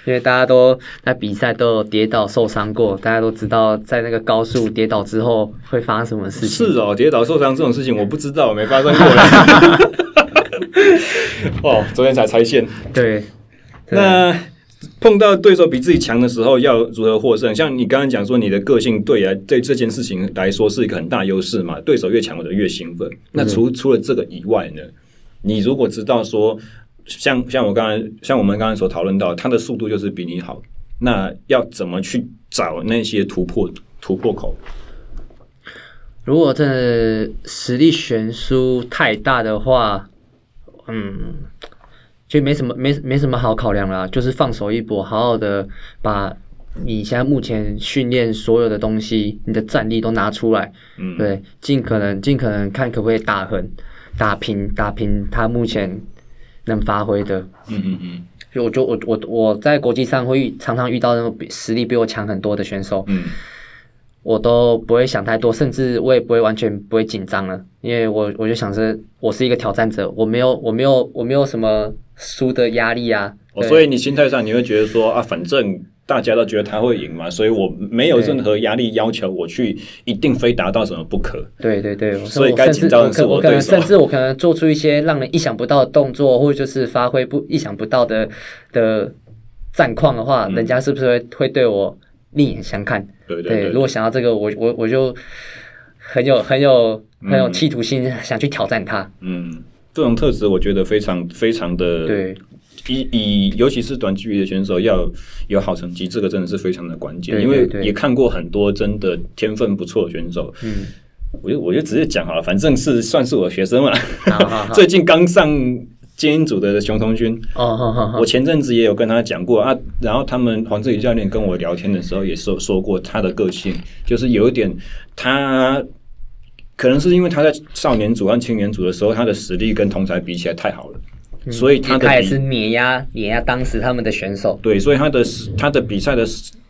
因为大家都在比赛都有跌倒受伤过，大家都知道在那个高速跌倒之后会发生什么事情。是哦，跌倒受伤这种事情我不知道，没发生过。[LAUGHS] [LAUGHS] 哦，昨天才拆线。对，那碰到对手比自己强的时候，要如何获胜？像你刚刚讲说，你的个性对啊，对这件事情来说是一个很大优势嘛。对手越强，我就越兴奋。那除除了这个以外呢？你如果知道说，像像我刚才像我们刚才所讨论到，他的速度就是比你好，那要怎么去找那些突破突破口？如果真的实力悬殊太大的话，嗯，就没什么没没什么好考量啦，就是放手一搏，好好的把你现在目前训练所有的东西，你的战力都拿出来，嗯，对，尽可能尽可能看可不可以打横打平打平他目前能发挥的，嗯嗯嗯，就我就我我我在国际上会常常遇到那种比实力比我强很多的选手，嗯。我都不会想太多，甚至我也不会完全不会紧张了，因为我我就想着我是一个挑战者，我没有我没有我没有什么输的压力啊。哦，所以你心态上你会觉得说啊，反正大家都觉得他会赢嘛，所以我没有任何压力要求我去一定非达到什么不可。对对对，所以该紧张的是我对手。我可能甚至我可能做出一些让人意想不到的动作，或者就是发挥不意想不到的的战况的话，嗯，人家是不是会会对我？另眼相看，对对，对，对，如果想到这个，我我我就很有很有很有企图心，嗯，想去挑战他。嗯，这种特质我觉得非常非常的对。以以尤其是短距离的选手要有好成绩，这个真的是非常的关键。因为也看过很多真的天分不错的选手。嗯，我就我就直接讲好了，反正是算是我的学生嘛。好好好，[LAUGHS] 最近刚上。精英组的熊同军哦，好好好，我前阵子也有跟他讲过啊，然后他们黄志宇教练跟我聊天的时候也说说过他的个性，就是有一点他可能是因为他在少年组和青年组的时候，他的实力跟同才比起来太好了，嗯、所以他的他也是碾压碾压当时他们的选手，对，所以他的他的比赛的。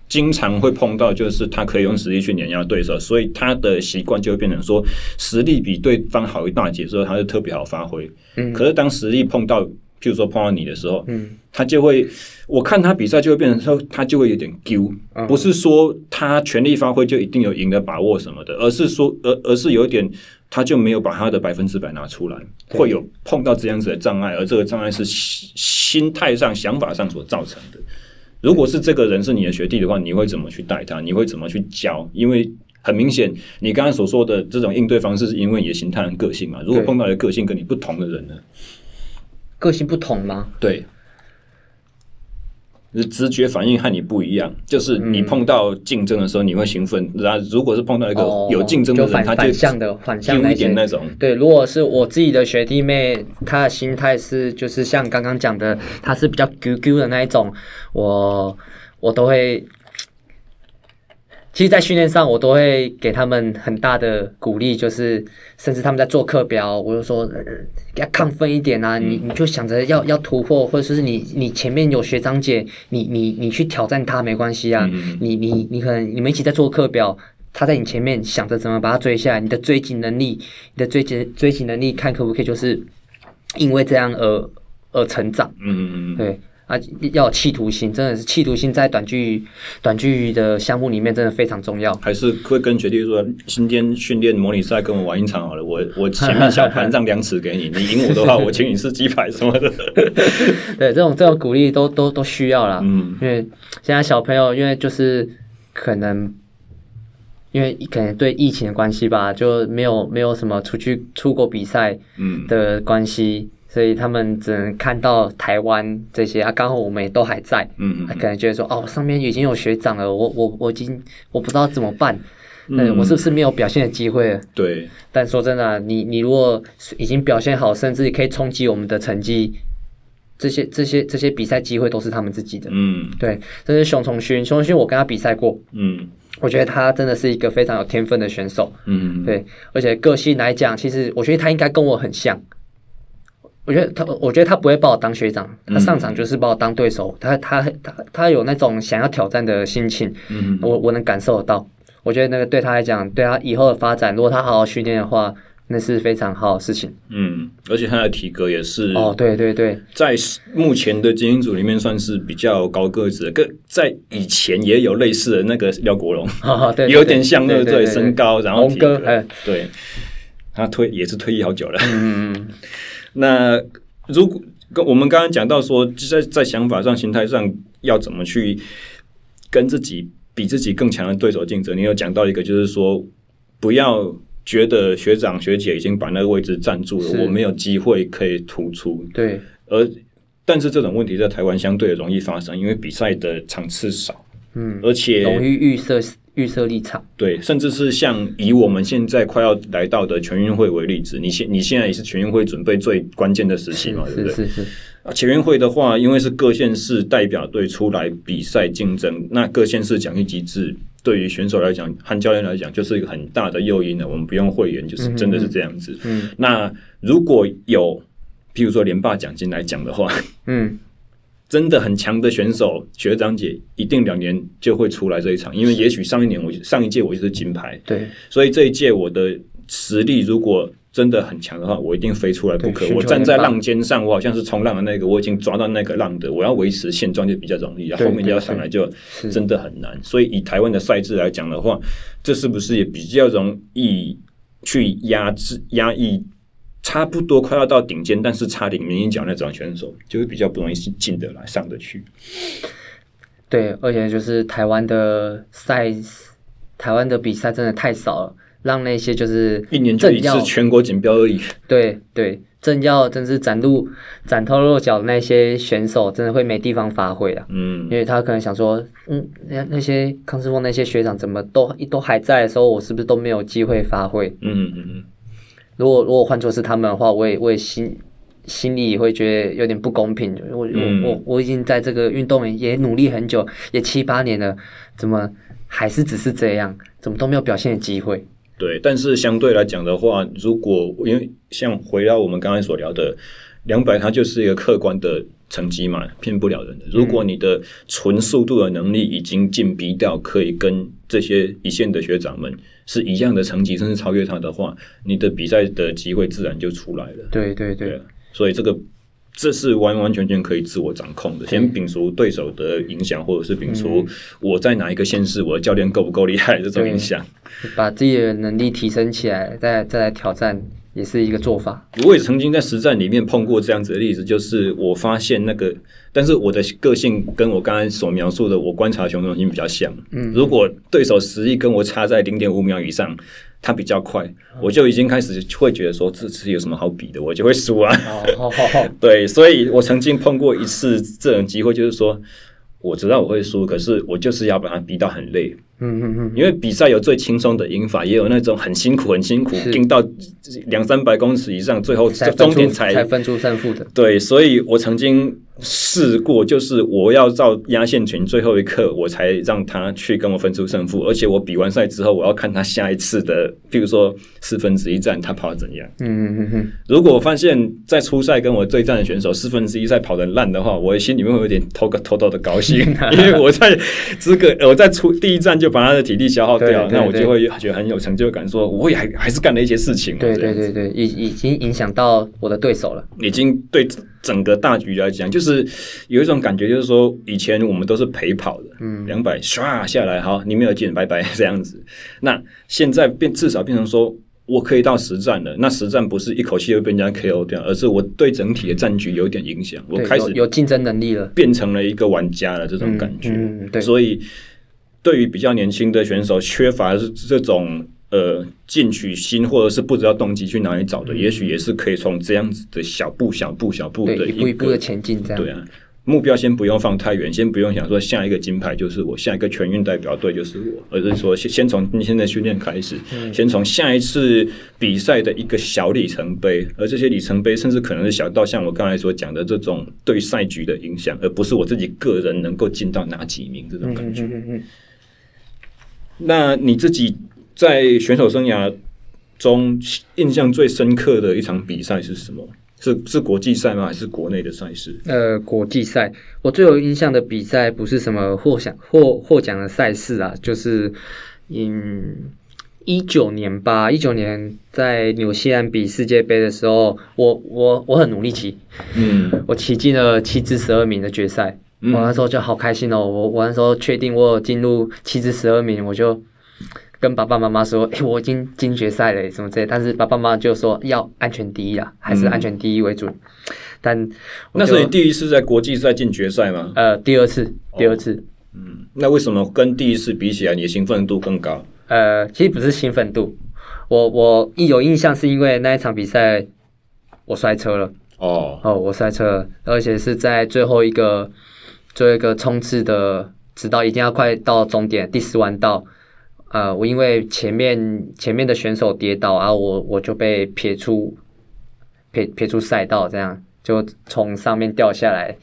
经常会碰到，就是他可以用实力去碾压对手，所以他的习惯就会变成说，实力比对方好一大截之后，他就特别好发挥。嗯，可是当实力碰到，譬如说碰到你的时候，嗯，他就会，我看他比赛就会变成说，他就会有点丢，不是说他全力发挥就一定有赢的把握什么的，而是说，而而是有一点，他就没有把他的百分之百拿出来，会有碰到这样子的障碍，而这个障碍是心态上、想法上所造成的。如果是这个人是你的学弟的话，你会怎么去带他？你会怎么去教？因为很明显，你刚刚所说的这种应对方式，是因为你的形态和个性嘛。如果碰到一个个性跟你不同的人呢？个性不同吗？对。直觉反应和你不一样，就是你碰到竞争的时候你会兴奋，然后如果是碰到一个有竞争的人，反他就反向的反向一点那种。对，如果是我自己的学弟妹，他的心态是就是像刚刚讲的，他是比较 Q Q 的那一种，我我都会。其实，在训练上，我都会给他们很大的鼓励，就是甚至他们在做课表，我就说要亢奋一点啊！你你就想着要要突破，或者说是你你前面有学长姐，你你你去挑战他没关系啊！你你你可能你们一起在做课表，他在你前面想着怎么把他追下来，你的追击能力，你的追击追击能力，看可不可以就是因为这样而而成长？嗯嗯嗯，对。啊，要有企图心，真的是企图心，在短距短距的项目里面真的非常重要。还是会跟学弟说，今天训练模拟赛，跟我玩一场好了。我我前面下盘让两尺给你，你赢我的话，我请你吃鸡排什么的。[LAUGHS] 对，这种这种鼓励都都都需要啦。嗯，因为现在小朋友，因为就是可能，因为可能对疫情的关系吧，就没有没有什么出去出国比赛的关系。嗯所以他们只能看到台湾这些啊，刚好我们也都还在，嗯嗯，他可能觉得说，哦，上面已经有学长了，我我我已经我不知道怎么办，嗯，我是不是没有表现的机会了？对。但说真的啊，你你如果已经表现好，甚至可以冲击我们的成绩，这些这些这些比赛机会都是他们自己的。嗯，对。这是熊崇勋，熊崇勋我跟他比赛过，嗯，我觉得他真的是一个非常有天分的选手，嗯，对，而且个性来讲，其实我觉得他应该跟我很像。我觉得他，我觉得他不会把我当学长，他上场就是把我当对手。他他他他有那种想要挑战的心情，嗯，我我能感受得到。我觉得那个对他来讲，对他以后的发展，如果他好好训练的话，那是非常好的事情。嗯，而且他的体格也是哦，对对对，在目前的精英组里面算是比较高个子的，跟在以前也有类似的那个廖国龙，[LAUGHS] 哦，对，有点像那个对身高，然后体格，龙哥，对，他退也是退役好久了，嗯嗯。那如果跟我们刚刚讲到说，在在想法上、心态上要怎么去跟自己比自己更强的对手竞争，你有讲到一个，就是说不要觉得学长学姐已经把那个位置占住了，我没有机会可以突出。对，而但是这种问题在台湾相对容易发生，因为比赛的场次少，嗯，而且容易预设预设立场。对，甚至是像以我们现在快要来到的全运会为例子，你现你现在也是全运会准备最关键的时期嘛，对不对？是是是。全运会的话，因为是各县市代表队出来比赛竞争，那各县市奖励机制对于选手来讲和教练来讲，就是一个很大的诱因了。我们不用会员，就是真的是这样子。嗯，那如果有。譬如说连霸奖金来讲的话，嗯，真的很强的选手学长姐一定两年就会出来这一场，因为也许上一年我上一届我就是金牌，对，所以这一届我的实力如果真的很强的话，我一定飞出来不可。我站在浪尖上，我好像是冲浪的那个，我已经抓到那个浪的，我要维持现状就比较容易，然后后面就要上来就真的很难。所以以台湾的赛制来讲的话，这是不是也比较容易去压制压抑？差不多快要到顶尖，但是差点名一脚那种选手，就会比较不容易进得来、上得去。对，而且就是台湾的赛，台湾的比赛真的太少了，让那些就是一年就一次全国锦标而已。对对，正要真是崭露崭头露角的那些选手，真的会没地方发挥啊。嗯，因为他可能想说，嗯，那那些康师傅那些学长怎么都都还在的时候，我是不是都没有机会发挥？嗯嗯嗯。如果如果换作是他们的话，我也我也心心里也会觉得有点不公平。我、嗯、我我我已经在这个运动也努力很久，也七八年了，怎么还是只是这样？怎么都没有表现的机会？对，但是相对来讲的话，如果因为像回到我们刚才所聊的两百，它就是一个客观的成绩嘛，骗不了人的。如果你的纯速度的能力已经进逼到可以跟这些一线的学长们。是一样的成绩，甚至超越他的话，你的比赛的机会自然就出来了。对对对，对，所以这个这是完完全全可以自我掌控的。先摒除对手的影响，或者是摒除我在哪一个县市，我的教练够不够厉害这种影响，把自己的能力提升起来，再再来挑战，也是一个做法。我也曾经在实战里面碰过这样子的例子，就是我发现那个。但是我的个性跟我刚才所描述的，我观察熊中心比较像。嗯，如果对手实力跟我差在零点五秒以上，他比较快，我就已经开始会觉得说，这次有什么好比的，我就会输啊。好好好，[LAUGHS] 对，所以我曾经碰过一次这种机会，就是说。我知道我会输，可是我就是要把它逼到很累。嗯嗯嗯，因为比赛有最轻松的赢法，也有那种很辛苦、很辛苦，拼到两三百公尺以上，最后终点才才分出胜负的。对，所以我曾经。试过，就是我要到压线群最后一刻，我才让他去跟我分出胜负。而且我比完赛之后，我要看他下一次的，譬如说四分之一战，他跑的怎样。嗯嗯嗯。如果我发现，在初赛跟我对战的选手四分之一赛跑的烂的话，我心里面会有点偷个偷偷的高兴，[LAUGHS] 因为我在这个我在初第一站就把他的体力消耗掉，那我就会觉得很有成就感，说我也还还是干了一些事情。对对对对，已已经影响到我的对手了，已经对。整个大局来讲，就是有一种感觉，就是说以前我们都是陪跑的，嗯，两百唰下来，好，你没有进，拜拜 [LAUGHS] 这样子。那现在变至少变成说，我可以到实战了。那实战不是一口气就被人家 KO 掉，而是我对整体的战局有点影响，我开始有竞争能力了，变成了一个玩家了这种感觉。嗯嗯、对，所以对于比较年轻的选手，缺乏是这种。呃，进取心或者是不知道动机去哪里找的，嗯、也许也是可以从这样子的小步、小步、小步的一，一步一步的前进，这样。对啊，目标先不用放太远，先不用想说下一个金牌就是我，下一个全运代表队就是我，而是说先先从你现在训练开始，嗯、先从下一次比赛的一个小里程碑，而这些里程碑甚至可能是小到像我刚才所讲的这种对赛局的影响，而不是我自己个人能够进到哪几名这种感觉。嗯嗯嗯、那你自己？在选手生涯中，印象最深刻的一场比赛是什么？是是国际赛吗？还是国内的赛事？呃，国际赛。我最有印象的比赛不是什么获奖获获奖的赛事啊，就是嗯一九年吧，一九年在纽西兰比世界杯的时候，我我我很努力骑，嗯，我骑进了七至十二名的决赛，嗯、我那时候就好开心哦，我我那时候确定我有进入七至十二名，我就。跟爸爸妈妈说，哎、欸，我已经进决赛了，什么之类。但是爸爸妈妈就说要安全第一啊，还是安全第一为主。嗯、但那是你第一次在国际赛进决赛吗？呃，第二次，第二次。哦、嗯，那为什么跟第一次比起来，你的兴奋度更高？呃，其实不是兴奋度，我我一有印象是因为那一场比赛我摔车了。哦哦，我摔车了，而且是在最后一个最后一个冲刺的，直到一定要快到终点第十弯道，呃，我因为前面前面的选手跌倒，然后我我就被撇出撇撇出赛道，这样就从上面掉下来，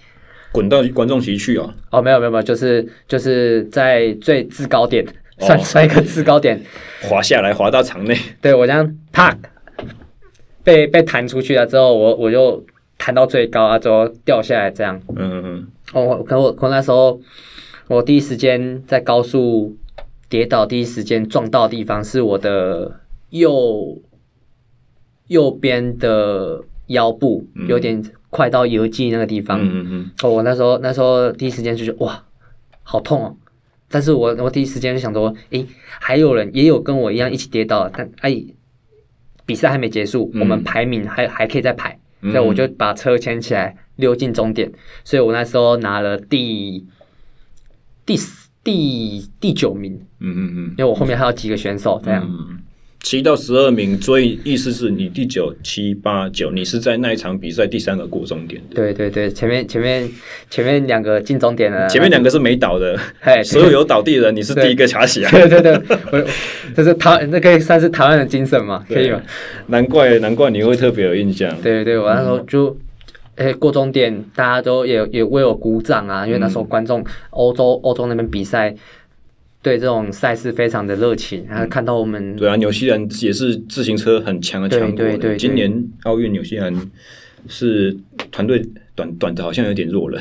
滚到观众席去啊。哦，没有没有没有，就是就是在最制高点，算算一个制高点，滑下来滑到场内，对我这样啪。被被弹出去了之后，我我就弹到最高啊，之后掉下来这样。嗯嗯嗯。哦，可我可那时候，我第一时间在高速跌倒，第一时间撞到的地方是我的右右边的腰部，嗯、有点快到腰际那个地方。嗯嗯嗯。哦，我那时候那时候第一时间就觉得哇，好痛哦！但是我我第一时间就想说，诶，还有人也有跟我一样一起跌倒，但哎。比赛还没结束，嗯、我们排名还还可以再排，嗯、所以我就把车牵起来溜进终点，所以我那时候拿了第第第第九名。嗯嗯嗯，因为我后面还有几个选手这样。嗯七到十二名，所以意思是你第九、七、八、九，你是在那一场比赛第三个过终点。对对对，前面前面前面两个进终点了，前面两个是没倒的，嘿，所有有倒地的人，你是第一个卡起来。[LAUGHS] 对对对，我这是台，那可以算是台湾的精神嘛？可以吗？难怪难怪你会特别有印象。对对对，我那时候就，哎，过终点，大家都也也为我鼓掌啊，因为那时候观众欧洲欧洲那边比赛。对这种赛事非常的热情，然后看到我们、嗯、对啊，纽西兰也是自行车很强的强国。对对对，今年奥运纽西兰是团队短短的，好像有点弱了，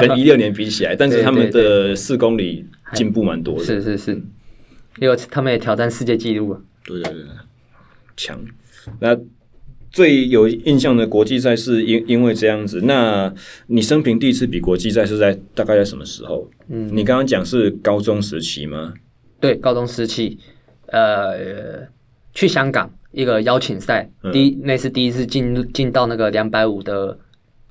跟一六年比起来，[LAUGHS] 但是他们的四公里进步蛮多的。是是是，因为他们也挑战世界纪录了。对对对，强。那。最有印象的国际赛是因因为这样子，那你生平第一次比国际赛是在大概在什么时候？嗯，你刚刚讲是高中时期吗？对，高中时期，呃，去香港一个邀请赛，嗯、第一那是第一次进入进到那个两百五的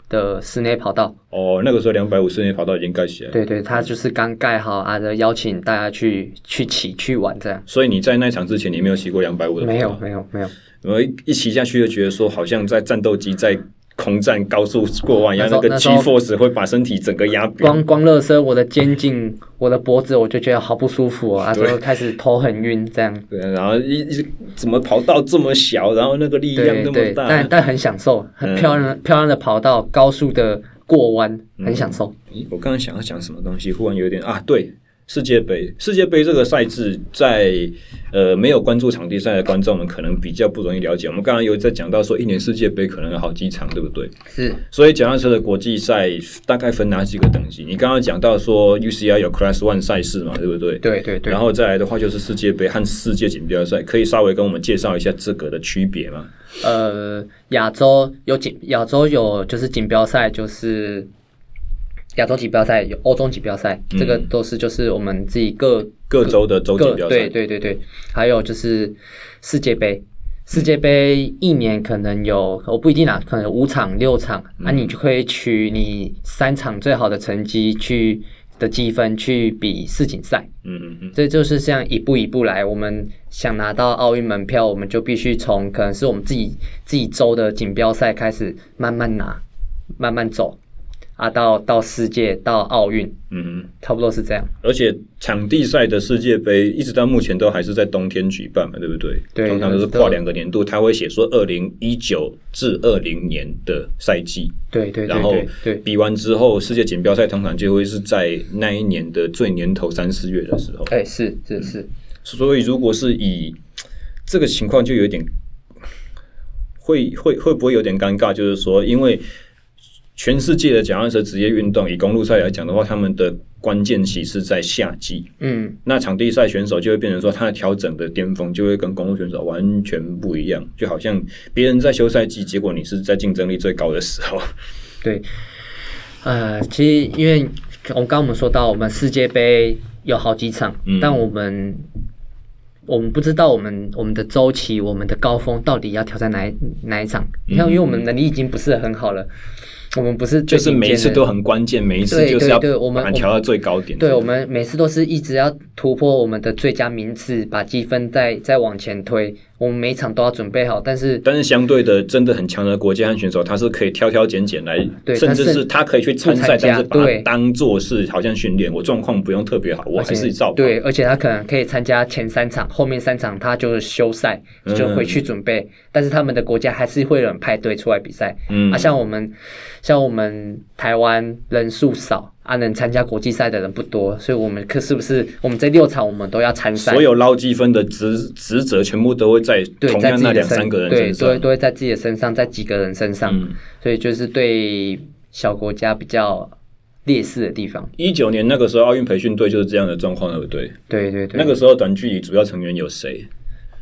的室内跑道。哦，那个时候两百五室内跑道已经盖起来。对对，他就是刚盖好啊，的邀请大家去去骑去玩这样。所以你在那场之前，你没有骑过两百五的跑道？没有，没有，没有。我一骑下去就觉得说，好像在战斗机在空战高速过弯一样，那个 G force 会把身体整个压扁。光光热身，我的肩颈、我的脖子，我就觉得好不舒服啊，然后开始头很晕，这样。对，然后一一怎么跑道这么小，然后那个力量那么大，但但很享受，很漂亮漂亮的跑道，高速的过弯，很享受。我刚刚想要讲什么东西，忽然有点啊，对。世界杯，世界杯这个赛制在，呃没有关注场地赛的观众们可能比较不容易了解。我们刚刚有在讲到说，一年世界杯可能有好几场，对不对？是。所以脚踏车的国际赛大概分哪几个等级？你刚刚讲到说 UCI 有 Class One 赛事嘛，对不对？对对对。然后再来的话就是世界杯和世界锦标赛，可以稍微跟我们介绍一下这个的区别吗？呃，亚洲有锦，亚洲有就是锦标赛就是。亚洲锦标赛有欧洲锦标赛，嗯、这个都是就是我们自己各各州的州锦标赛。对对对对，还有就是世界杯，世界杯一年可能有，我不一定啊，可能五场六场，那、嗯啊、你就可以取你三场最好的成绩去的积分去比世锦赛。嗯嗯嗯，这就是这样一步一步来。我们想拿到奥运门票，我们就必须从可能是我们自己自己州的锦标赛开始慢慢拿，慢慢走。啊，到到世界到奥运，嗯，差不多是这样。而且场地赛的世界杯一直到目前都还是在冬天举办嘛，对不对？对，通常都是跨两个年度，他会写说二零一九至二零年的赛季。对对，然后比完之后，世界锦标赛通常就会是在那一年的最年头三四月的时候。哎，是是是。所以如果是以这个情况，就有点会会会不会有点尴尬？就是说，因为。全世界的脚踏车职业运动，以公路赛来讲的话，他们的关键期是在夏季。嗯，那场地赛选手就会变成说，他的调整的巅峰就会跟公路选手完全不一样，就好像别人在休赛季，结果你是在竞争力最高的时候。对，呃，其实因为我们刚刚我们说到，我们世界杯有好几场，嗯、但我们我们不知道我们我们的周期、我们的高峰到底要调在哪一哪一场。你看，因为我们能力已经不是很好了。我们不是就是每一次都很关键，每一次就是要把它调到最高点。对，我们每次都是一直要突破我们的最佳名次，把积分再再往前推。我们每一场都要准备好，但是但是相对的，真的很强的国家和选手，他是可以挑挑拣拣来，对，甚至是他可以去参赛，但是把它当做是好像训练。我状况不用特别好，我还是照。对，而且他可能可以参加前三场，后面三场他就是休赛，就回去准备。但是他们的国家还是会有人派队出来比赛。嗯，啊，像我们像我们台湾人数少。啊，能参加国际赛的人不多，所以我们可是不是我们这六场我们都要参赛？所有捞积分的职职责全部都会在同样那两三个人身上，对，都会都会在自己的身上，在几个人身上，嗯、所以就是对小国家比较劣势的地方。一九年那个时候奥运培训队就是这样的状况，对不对？对对对。那个时候短距离主要成员有谁？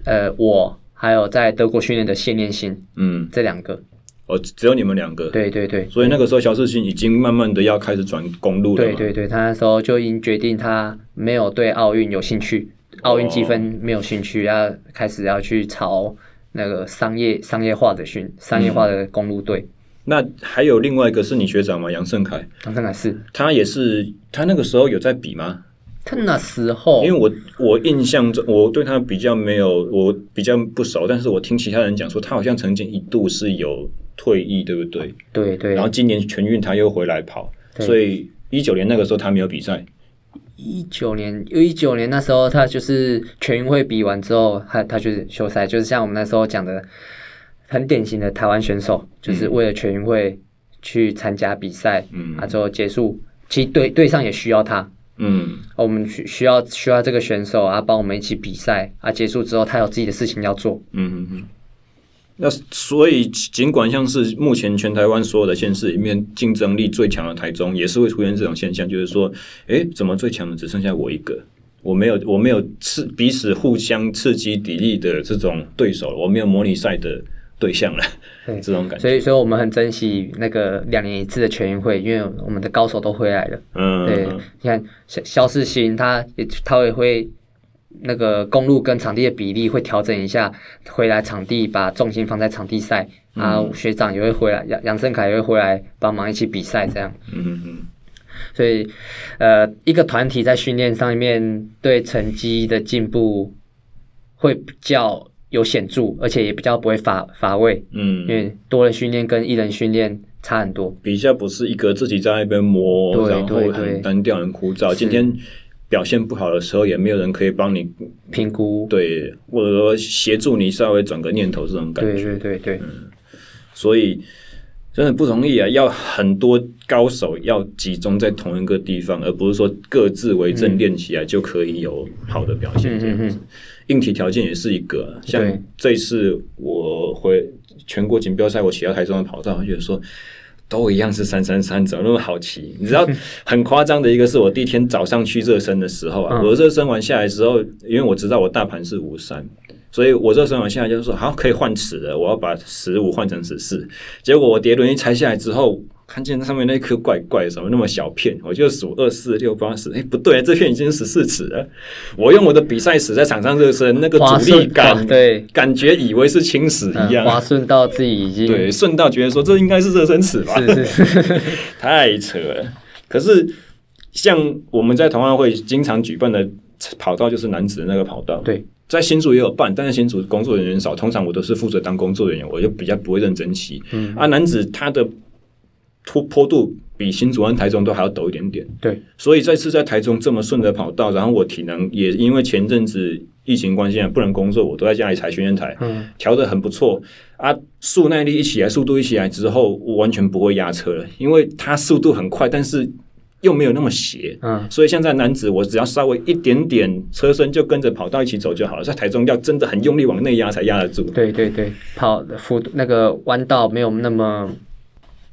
呃，我还有在德国训练的谢念欣，嗯，这两个。哦，只有你们两个。对对对，所以那个时候，萧世新已经慢慢的要开始转公路了。对对对，他那时候就已经决定他没有对奥运有兴趣，奥运积分没有兴趣，要开始要去朝那个商业商业化的训商业化的公路队。嗯。那还有另外一个是你学长吗？杨胜凯。杨胜凯是。他也是，他那个时候有在比吗？他那时候，因为我我印象中，我对他比较没有，我比较不熟，但是我听其他人讲说，他好像曾经一度是有。退役对不对？对对。然后今年全运他又回来跑，所以一九年那个时候他没有比赛。一九年，一九年那时候他就是全运会比完之后，他他就是休赛，就是像我们那时候讲的，很典型的台湾选手，就是为了全运会去参加比赛，嗯，啊之后结束，其实队队上也需要他，嗯，我们需需要需要这个选手啊，帮我们一起比赛啊，结束之后他有自己的事情要做，嗯嗯嗯。那所以，尽管像是目前全台湾所有的县市里面竞争力最强的台中，也是会出现这种现象，就是说，哎，怎么最强的只剩下我一个？我没有，我没有刺彼此互相刺激砥砺的这种对手，我没有模拟赛的对象了。对，这种感觉。所以，所以我们很珍惜那个两年一次的全运会，因为我们的高手都回来了。嗯，对，你看肖肖世新，他也他也会。那个公路跟场地的比例会调整一下，回来场地把重心放在场地赛，嗯、啊，学长也会回来，杨杨胜凯也会回来帮忙一起比赛，这样。嗯嗯嗯。所以，呃，一个团体在训练上面对成绩的进步会比较有显著，而且也比较不会乏乏味。嗯。因为多人训练跟一人训练差很多。比较不是一个自己在那边磨，对然后很单调、很枯燥。今天。表现不好的时候，也没有人可以帮你评估，对，或者说协助你稍微转个念头，这种感觉，对对对对，嗯，所以真的不容易啊，要很多高手要集中在同一个地方，而不是说各自为政练起来就可以有好的表现这样子。嗯嗯。嗯，硬体条件也是一个，像这次我回全国锦标赛，我骑到台中的跑道，我觉得说。都一样是三三三，怎么那么好骑？你知道 [LAUGHS] 很夸张的一个是我第一天早上去热身的时候啊，我热身完下来之后，因为我知道我大盘是五三，所以我热身完下来就是说好可以换尺了，我要把十五换成十四。结果我碟轮一拆下来之后。看见上面那颗怪怪的，什么那么小片？我就数二四六八十，哎，不对，这片已经十四尺了。我用我的比赛尺在场上热身，那个阻力感，对，感觉以为是轻尺一样，滑顺到自己已经对顺到，觉得说这应该是热身尺吧？是是是，[LAUGHS] 太扯了。可是像我们在同安会经常举办的跑道，就是男子的那个跑道。对，在新竹也有办，但是新竹工作人员少，通常我都是负责当工作人员，我就比较不会认真骑。嗯啊，男子他的。坡坡度比新竹和台中都还要陡一点点，对，所以这次在台中这么顺着跑道，然后我体能也因为前阵子疫情关系不能工作，我都在家里踩训练台，嗯，调得很不错。啊，速耐力一起来，速度一起来之后，我完全不会压车了，因为它速度很快，但是又没有那么斜，嗯，所以现在男子我只要稍微一点点车身就跟着跑道一起走就好了，在台中要真的很用力往内压才压得住，对对对，跑的幅度那个弯道没有那么。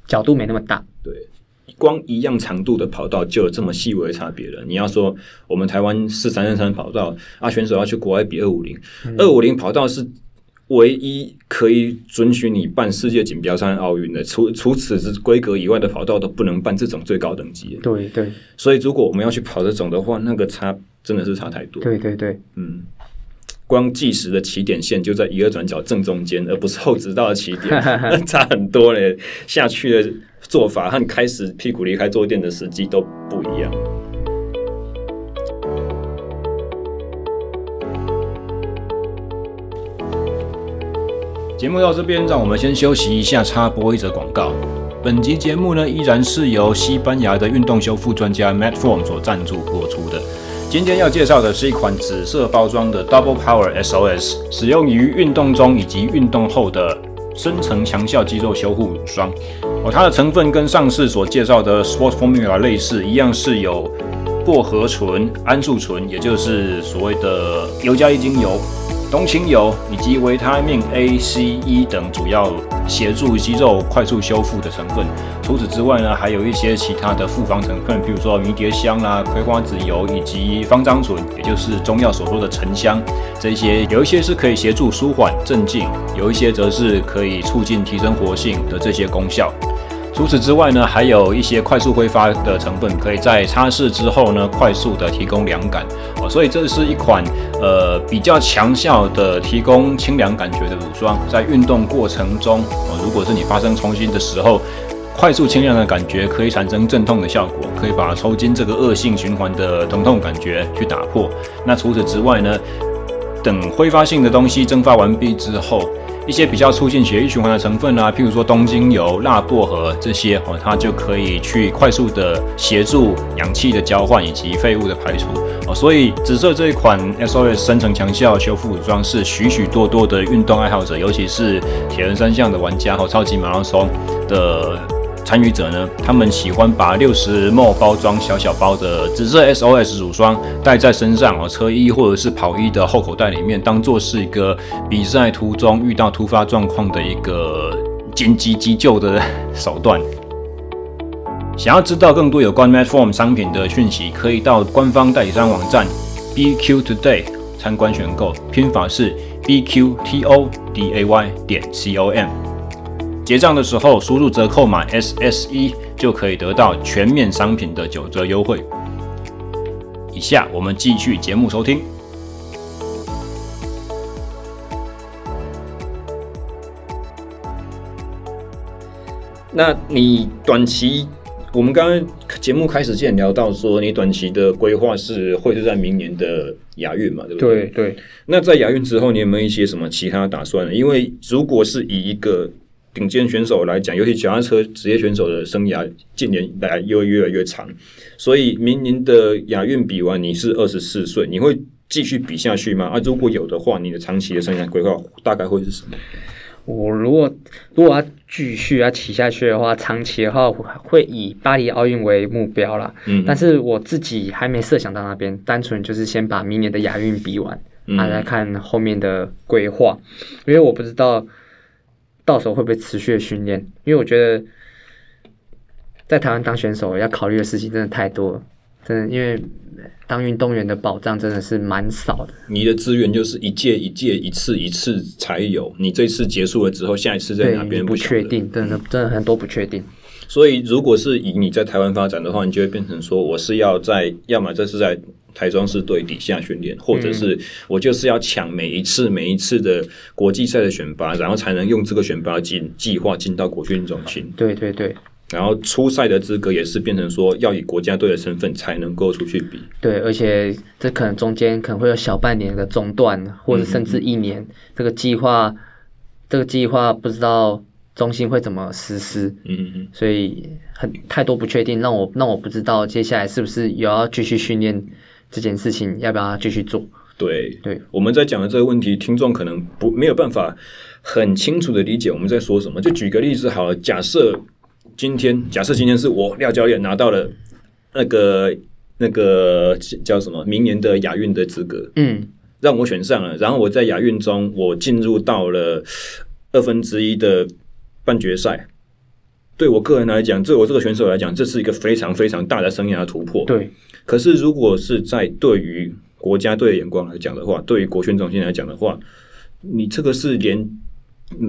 角度没那么大，对，光一样长度的跑道就有这么细微的差别了。你要说我们台湾是三三三跑道，啊，选手要去国外比二五零，二五零跑道是唯一可以准许你办世界锦标赛、奥运的，除除此之规格以外的跑道都不能办这种最高等级。对对，所以如果我们要去跑这种的话，那个差真的是差太多。对对对，嗯，光计时的起点线就在一二转角正中间，而不是后直道的起点，[LAUGHS] 差很多嘞。下去的做法和开始屁股离开坐垫的时机都不一样。节目到这边，让我们先休息一下，插播一则广告。本集节目呢，依然是由西班牙的运动修复专家 Matt Form 所赞助播出的。今天要介绍的是一款紫色包装的 Double Power SOS，使用于运动中以及运动后的深层强效肌肉修护乳霜。哦，它的成分跟上次所介绍的 Sport Formula 类似，一样是有薄荷醇、桉树醇，也就是所谓的尤加利精油。冬青油以及维他命 A、C、E 等主要协助肌肉快速修复的成分。除此之外呢，还有一些其他的复方成分，比如说迷迭香啦、葵花籽油以及芳樟醇，也就是中药所说的沉香。这些有一些是可以协助舒缓镇静，有一些则是可以促进提升活性的这些功效。除此之外呢，还有一些快速挥发的成分，可以在擦拭之后呢，快速的提供凉感哦。所以这是一款呃比较强效的提供清凉感觉的乳霜，在运动过程中哦，如果是你发生抽筋的时候，快速清凉的感觉可以产生镇痛的效果，可以把抽筋这个恶性循环的疼痛感觉去打破。那除此之外呢，等挥发性的东西蒸发完毕之后。一些比较促进血液循环的成分啊，譬如说东精油、辣薄荷这些哦，它就可以去快速的协助氧气的交换以及废物的排除哦。所以紫色这一款 SOS 深层强效修复乳霜是许许多多的运动爱好者，尤其是铁人三项的玩家和超级马拉松的。参与者呢，他们喜欢把六十 ml 包装小小包的紫色 SOS 乳霜带在身上哦，车衣或者是跑衣的后口袋里面，当做是一个比赛途中遇到突发状况的一个紧急急救的手段。想要知道更多有关 Medform 商品的讯息，可以到官方代理商网站 BQ Today 参观选购，拼法是 BQTODAY 点 COM。结账的时候输入折扣码 SSE 就可以得到全面商品的九折优惠。以下我们继续节目收听。那你短期，我们刚刚节目开始之前聊到说，你短期的规划是会是在明年的亚运嘛？对不对？对对。那在亚运之后，你有没有一些什么其他打算呢？因为如果是以一个顶尖选手来讲，尤其脚踏车职业选手的生涯近年来又越来越长，所以明年的亚运比完，你是二十四岁，你会继续比下去吗？啊，如果有的话，你的长期的生涯规划大概会是什么？我如果如果要继续要骑下去的话，长期的话会以巴黎奥运为目标啦。嗯，但是我自己还没设想到那边，单纯就是先把明年的亚运比完，嗯，啊，来看后面的规划，因为我不知道。到时候会不会持续的训练？因为我觉得在台湾当选手要考虑的事情真的太多了，真的，因为当运动员的保障真的是蛮少的。你的资源就是一届一届、一次一次才有，你这次结束了之后，下一次在哪边不，确定，真的真的很多不确定。所以，如果是以你在台湾发展的话，你就会变成说，我是要在，要么这是在。台中市队底下训练，或者是我就是要抢每一次每一次的国际赛的选拔，然后才能用这个选拔进计划进到国训中心。对对对，然后初赛的资格也是变成说要以国家队的身份才能够出去比。对，而且这可能中间可能会有小半年的中断，或者甚至一年。嗯、这个计划，这个计划不知道中心会怎么实施。嗯嗯，所以很太多不确定，让我让我不知道接下来是不是有要继续训练。这件事情要不要继续做？对对，我们在讲的这个问题，听众可能不没有办法很清楚的理解我们在说什么。就举个例子好了，假设今天，假设今天是我廖教练拿到了那个那个叫什么明年的亚运的资格，嗯，让我选上了，然后我在亚运中我进入到了二分之一的半决赛。对我个人来讲，对我这个选手来讲，这是一个非常非常大的生涯突破。对。可是，如果是在对于国家队的眼光来讲的话，对于国训中心来讲的话，你这个是连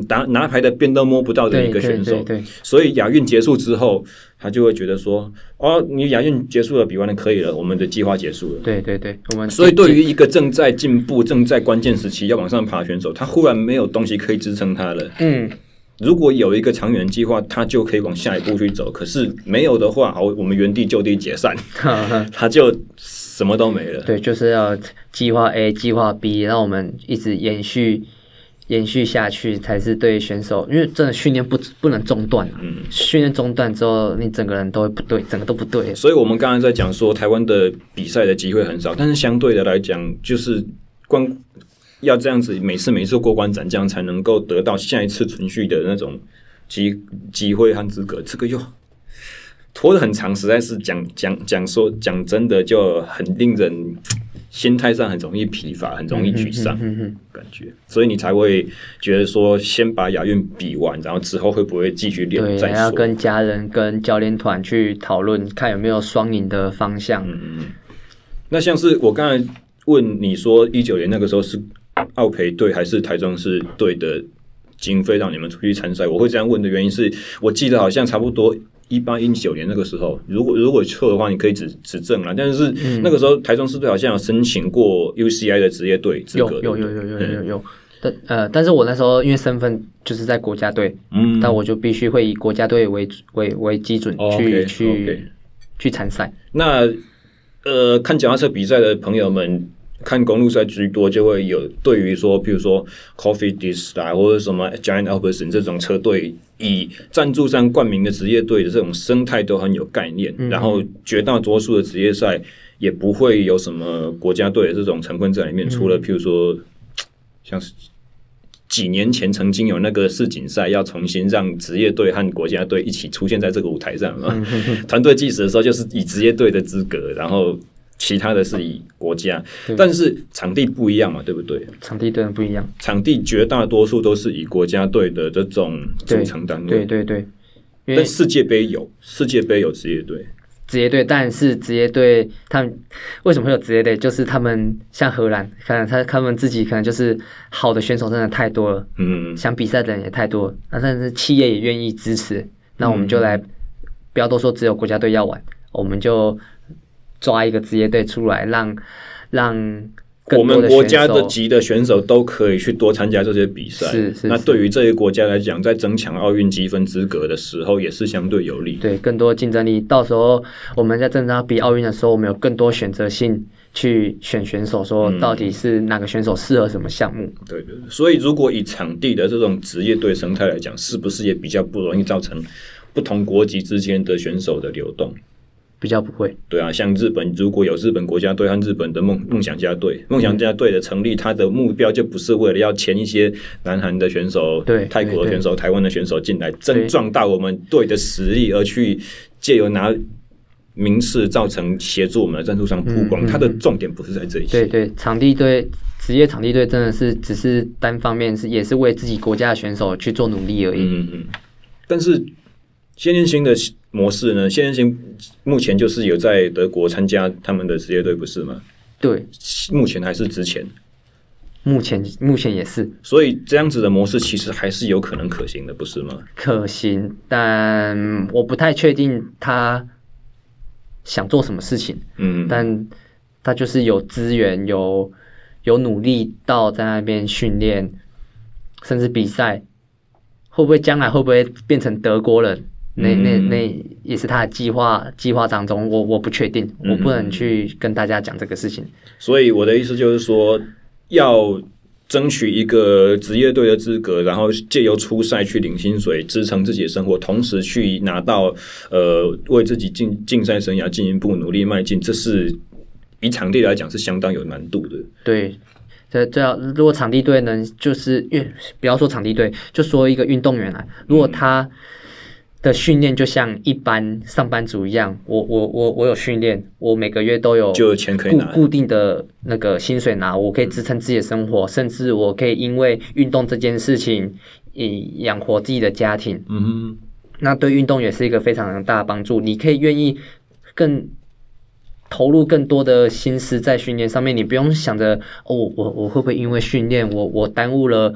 拿拿牌的边都摸不到的一个选手。对对对对，所以亚运结束之后，他就会觉得说：“哦，你亚运结束了，比完了可以了，我们的计划结束了。”对对对，我们所以对于一个正在进步、正在关键时期要往上爬的选手，他忽然没有东西可以支撑他了。嗯。如果有一个长远计划，他就可以往下一步去走。可是没有的话，好，我们原地就地解散，[LAUGHS] 他就什么都没了。对，就是要计划 A、计划 B，让我们一直延续、延续下去，才是对选手。因为真的训练不不能中断啊！嗯，训练中断之后，你整个人都会不对，整个都不对。所以我们刚才在讲说，台湾的比赛的机会很少，但是相对的来讲，就是光。要这样子，每次每次过关斩将，才能够得到下一次存续的那种机机会和资格。这个又拖得很长，实在是讲讲讲说讲真的，就很令人心态上很容易疲乏，很容易沮丧，感觉。所以你才会觉得说，先把亚运比完，然后之后会不会继续练？对，还要跟家人、跟教练团去讨论，看有没有双赢的方向。嗯嗯。那像是我刚才问你说，一九年那个时候是。奥培队还是台中市队的经费让你们出去参赛？我会这样问的原因是，我记得好像差不多一八一九年那个时候，如果如果错的话，你可以指指正了。但是那个时候台中市队好像有申请过 UCI 的职业队资格，有有有有有有有，但呃，但是我那时候因为身份就是在国家队，嗯，但我就必须会以国家队为为为基准去去.去参赛。那呃，看脚踏车比赛的朋友们。看公路赛居多，就会有对于说，比如说 Cofidis 啊，或者什么 Giant Alpecin 这种车队，以赞助商冠名的职业队的这种生态都很有概念。嗯、然后绝大多数的职业赛也不会有什么国家队的这种成分在里面，嗯、除了譬如说，像是几年前曾经有那个世锦赛，要重新让职业队和国家队一起出现在这个舞台上嘛。[LAUGHS] 团队计时的时候，就是以职业队的资格，然后。其他的是以国家，但是场地不一样嘛，对不对？场地真的不一样，场地绝大多数都是以国家队的这种组成单位。对对对，对，但世界杯有世界杯有职业队，职业队，但是职业队他们为什么会有职业队？就是他们像荷兰，可能他他们自己可能就是好的选手真的太多了，嗯，想比赛的人也太多，那但是企业也愿意支持，那我们就来，不要都说只有国家队要玩，我们就。抓一个职业队出来，让让我们国家的级的选手都可以去多参加这些比赛。是是，那对于这些国家来讲，在争抢奥运积分资格的时候，也是相对有利。对，更多竞争力。到时候我们在正常比奥运的时候，我们有更多选择性去选选手，说到底是哪个选手适合什么项目。嗯、对对。所以，如果以场地的这种职业队生态来讲，是不是也比较不容易造成不同国籍之间的选手的流动？比较不会，对啊，像日本如果有日本国家队和日本的梦梦想家队，梦想家队的成立，它的目标就不是为了要签一些南韩的选手、对泰国的选手、台湾的选手进来，增壮大我们队的实力，而去借由拿名次造成协助我们的赞助商曝光。它的重点不是在这一些。对对，场地队职业场地队真的是只是单方面是也是为自己国家的选手去做努力而已。嗯嗯，但是先天性的。模式呢？现在先目前就是有在德国参加他们的职业队，不是吗？对，目前还是之前，目前目前也是。所以这样子的模式其实还是有可能可行的，不是吗？可行，但我不太确定他想做什么事情。嗯，但他就是有资源，有有努力到在那边训练，甚至比赛，会不会将来会不会变成德国人？那那那也是他的计划计划当中，我我不确定，我不能去跟大家讲这个事情。所以我的意思就是说，要争取一个职业队的资格，然后借由出赛去领薪水，支撑自己的生活，同时去拿到呃为自己竞竞赛生涯进一步努力迈进，这是以场地来讲是相当有难度的。对，这这要如果场地队能就是，运不要说场地队，就说一个运动员来，如果他。嗯的训练就像一般上班族一样，我我我我有训练，我每个月都有就有钱可以拿固固定的那个薪水拿，我可以支撑自己的生活，嗯、甚至我可以因为运动这件事情，以养活自己的家庭。嗯哼，那对运动也是一个非常大的帮助。你可以愿意更投入更多的心思在训练上面，你不用想着哦，我我会不会因为训练我我耽误了。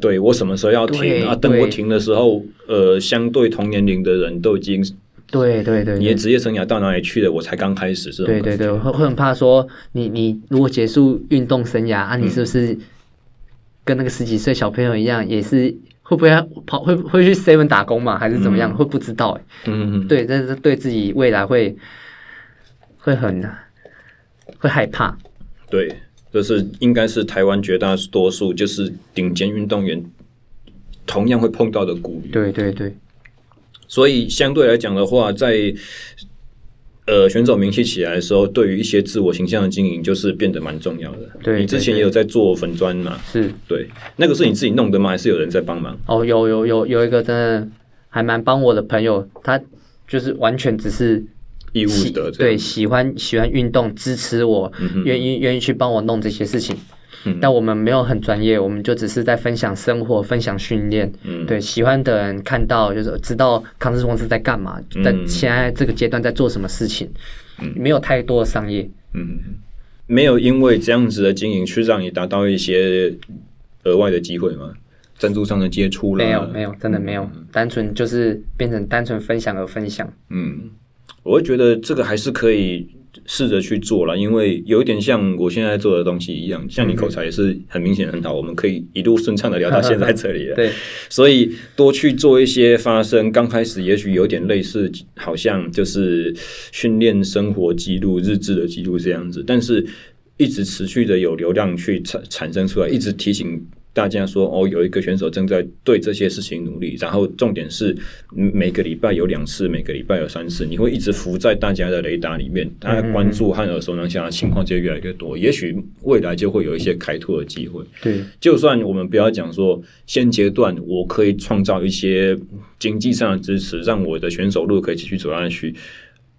对我什么时候要停啊？等我停的时候，呃，相对同年龄的人都已经。对对对，你的职业生涯到哪里去了？我才刚开始，是吧？对对对，会会很怕说你你如果结束运动生涯啊，你是不是跟那个十几岁小朋友一样，也是会不会跑会会去 seven 打工嘛？还是怎么样？会不知道哎。嗯嗯。对，但是对自己未来会会很会害怕。对，就是应该是台湾绝大多数就是顶尖运动员同样会碰到的顾虑。对对对。所以相对来讲的话，在呃选手名气起来的时候，对于一些自我形象的经营，就是变得蛮重要的。对，你之前也有在做粉砖嘛？是，对，那个是你自己弄的吗？还是有人在帮忙？哦，有有有有一个真的还蛮帮我的朋友，他就是完全只是义务的，对，喜欢喜欢运动，支持我，愿意愿意去帮我弄这些事情。但我们没有很专业，我们就只是在分享生活、分享训练。嗯，对，喜欢的人看到就是知道康师公司在干嘛，在现在这个阶段在做什么事情。嗯，没有太多的商业。嗯，没有因为这样子的经营去让你达到一些额外的机会吗？赞助上的接触了？没有，没有，真的没有，单纯就是变成单纯分享而分享。嗯，我会觉得这个还是可以。试着去做了，因为有一点像我现在做的东西一样，像你口才也是很明显很好，我们可以一路顺畅的聊到现在 [LAUGHS] 这里了。对，[LAUGHS] 所以多去做一些发声，刚开始也许有点类似，好像就是训练生活记录、日志的记录这样子，但是一直持续的有流量去产产生出来，一直提醒。大家说哦，有一个选手正在对这些事情努力，然后重点是每个礼拜有两次，每个礼拜有三次，你会一直浮在大家的雷达里面，大家关注和耳熟能详的情况就越来越多，也许未来就会有一些开拓的机会。对，就算我们不要讲说现阶段我可以创造一些经济上的支持，让我的选手路可以继续走下去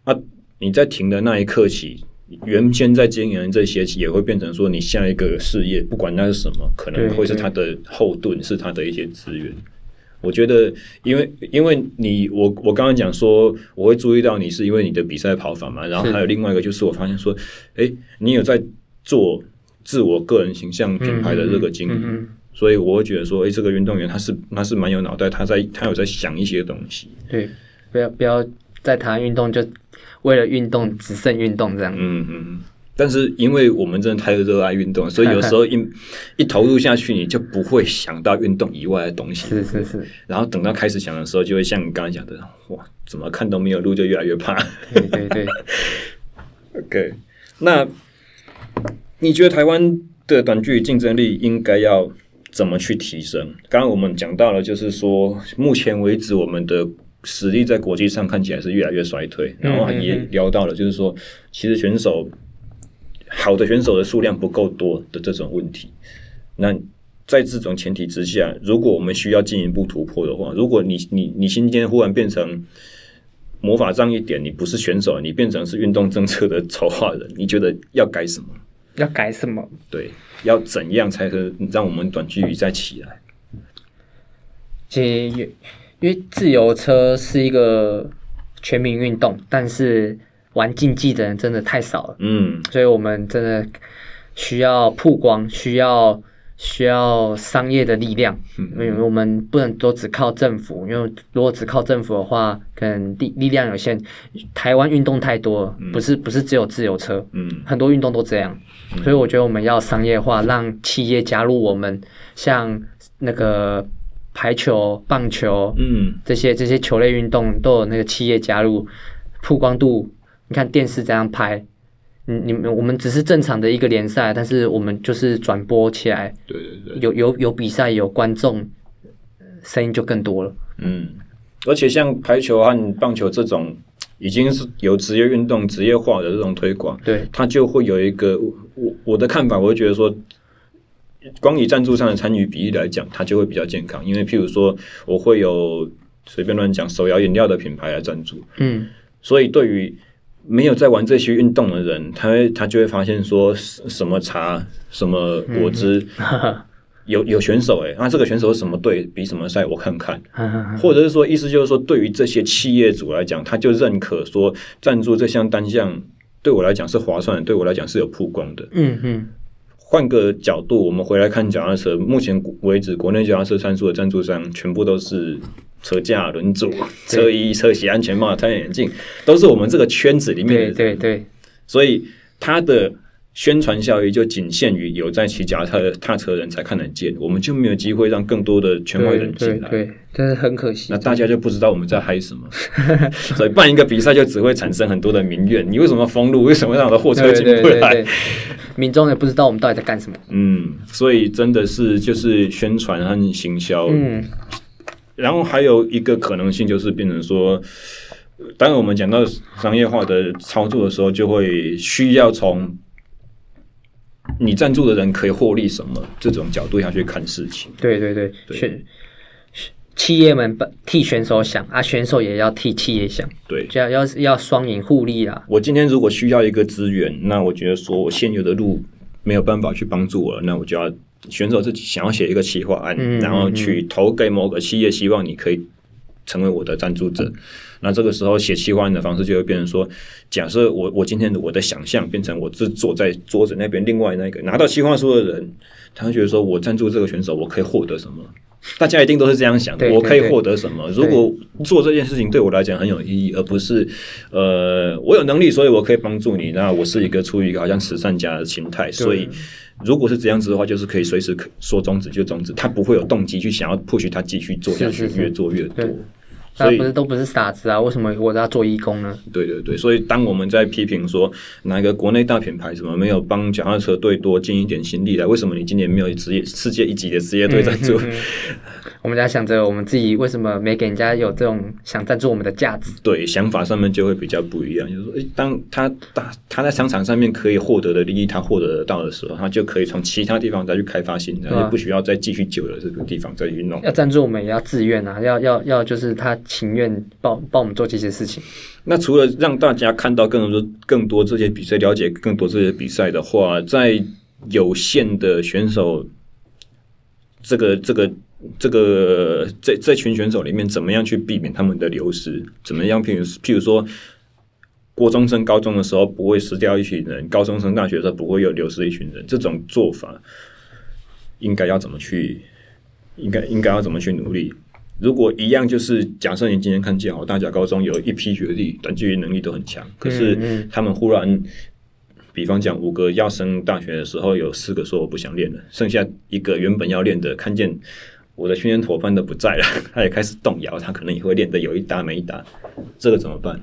啊，你在停的那一刻起。原先在经营这些，也会变成说你下一个事业，不管那是什么，可能会是他的后盾，是他的一些资源。我觉得，因为因为你我我刚刚讲说，我会注意到你是因为你的比赛跑法嘛，然后还有另外一个就是我发现说，哎，你有在做自我个人形象品牌的这个经营，所以我会觉得说，哎，这个运动员他是他是蛮有脑袋，他在他有在想一些东西。对，不要不要在谈运动就。为了运动，只剩运动这样。嗯嗯，但是因为我们真的太热爱运动，所以有时候一 [LAUGHS] 一投入下去，你就不会想到运动以外的东西。是是是。然后等到开始想的时候，就会像你刚才讲的，哇，怎么看都没有路，就越来越怕。对对对。[LAUGHS] OK，那你觉得台湾的短距离竞争力应该要怎么去提升？刚刚我们讲到了，就是说目前为止我们的。实力在国际上看起来是越来越衰退，然后也聊到了，就是说，其实选手好的选手的数量不够多的这种问题。那在这种前提之下，如果我们需要进一步突破的话，如果你你你今天忽然变成魔法杖一点，你不是选手，你变成是运动政策的筹划人，你觉得要改什么？要改什么？对，要怎样才可以让我们短距离再起来？其实因为自由车是一个全民运动，但是玩竞技的人真的太少了。嗯，所以我们真的需要曝光，需要需要商业的力量。嗯，因为我们不能都只靠政府，因为如果只靠政府的话，可能力力量有限。台湾运动太多了，不是不是只有自由车，嗯，很多运动都这样。所以我觉得我们要商业化，让企业加入我们，像那个。排球、棒球，嗯，这些这些球类运动都有那个企业加入，曝光度，你看电视这样拍，嗯，你们我们只是正常的一个联赛，但是我们就是转播起来，对对对，有有有比赛有观众，声音就更多了。嗯，而且像排球和棒球这种已经是有职业运动、职业化的这种推广，对，它就会有一个我我的看法，我会觉得说。光以赞助上的参与比例来讲，它就会比较健康。因为譬如说，我会有随便乱讲手摇饮料的品牌来赞助，嗯，所以对于没有在玩这些运动的人，他他就会发现说，什么茶、什么果汁，嗯、[LAUGHS] 有有选手哎，那、啊、这个选手什么队比什么赛，我看看，[LAUGHS] 或者是说，意思就是说，对于这些企业主来讲，他就认可说，赞助这项单项对我来讲是划算的，对我来讲是有曝光的，嗯嗯。换个角度，我们回来看脚踏车，目前为止，国内脚踏车参数的赞助商全部都是车架、轮组、车衣、车鞋、安全帽、太阳眼镜，都是我们这个圈子里面的人。对对对，所以它的。宣传效益就仅限于有在骑脚踏踏车的人才看得见，我们就没有机会让更多的圈外人进来。对，但是很可惜。那大家就不知道我们在嗨什么，所以办一个比赛就只会产生很多的民怨。你为什么封路？为什么让我的货车进不来？民众也不知道我们到底在干什么。嗯，所以真的是就是宣传和行销。嗯，然后还有一个可能性就是变成说，当我们讲到商业化的操作的时候，就会需要从。你赞助的人可以获利什么？这种角度下去看事情。对对对，对选企业们替选手想啊，选手也要替企业想。对，要要要双赢互利啊。我今天如果需要一个资源，那我觉得说我现有的路没有办法去帮助我，那我就要选手自己想要写一个企划案，然后去投给某个企业，希望你可以成为我的赞助者。那这个时候写企划案的方式就会变成说，假设我我今天我的想象变成我是坐在桌子那边，另外那个拿到企划书的人，他会觉得说我赞助这个选手，我可以获得什么？大家一定都是这样想的，我可以获得什么？如果做这件事情对我来讲很有意义，而不是呃我有能力，所以我可以帮助你。那我是一个出于一个好像慈善家的心态，所以如果是这样子的话，就是可以随时说终止就终止，他不会有动机去想要 push 他继续做下去，越做越多。所以不是都不是傻子啊？为什么我都要做义工呢？对对对，所以当我们在批评说哪一个国内大品牌什么没有帮脚踏车队多尽一点心力来？为什么你今年没有职业世界一级的职业队赞助？嗯嗯嗯、我们在想着我们自己为什么没给人家有这种想赞助我们的价值？对，想法上面就会比较不一样。就是说，诶，当他他他在商场上面可以获得的利益，他获得得到的时候，他就可以从其他地方再去开发新的，而不需要再继续久了这个地方再去弄。要赞助我们也要自愿啊，要要要就是他。情愿帮帮我们做这些事情。那除了让大家看到更多更多这些比赛，了解更多这些比赛的话，在有限的选手这个这个这个这这群选手里面，怎么样去避免他们的流失？怎么样？譬如譬如说，高中生高中的时候不会失掉一群人，高中生大学的时候不会有流失一群人，这种做法应该要怎么去？应该应该要怎么去努力？如果一样，就是假设你今天看见哦大甲高中有一批学历短距离能力都很强，可是他们忽然，比方讲五个要升大学的时候，有四个说我不想练了，剩下一个原本要练的，看见我的训练伙伴都不在了，他也开始动摇，他可能也会练得有一搭没一搭，这个怎么办？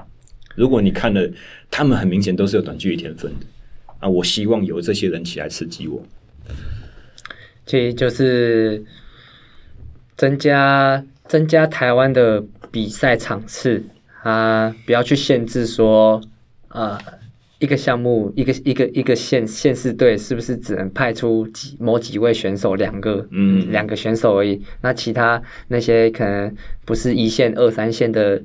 如果你看了，他们很明显都是有短距离天分的啊，我希望有这些人起来刺激我，其实就是增加。增加台湾的比赛场次啊，不要去限制说，呃，一个项目一个一个一个县县市队是不是只能派出几某几位选手两个，嗯，两个选手而已。那其他那些可能不是一线、二三线的，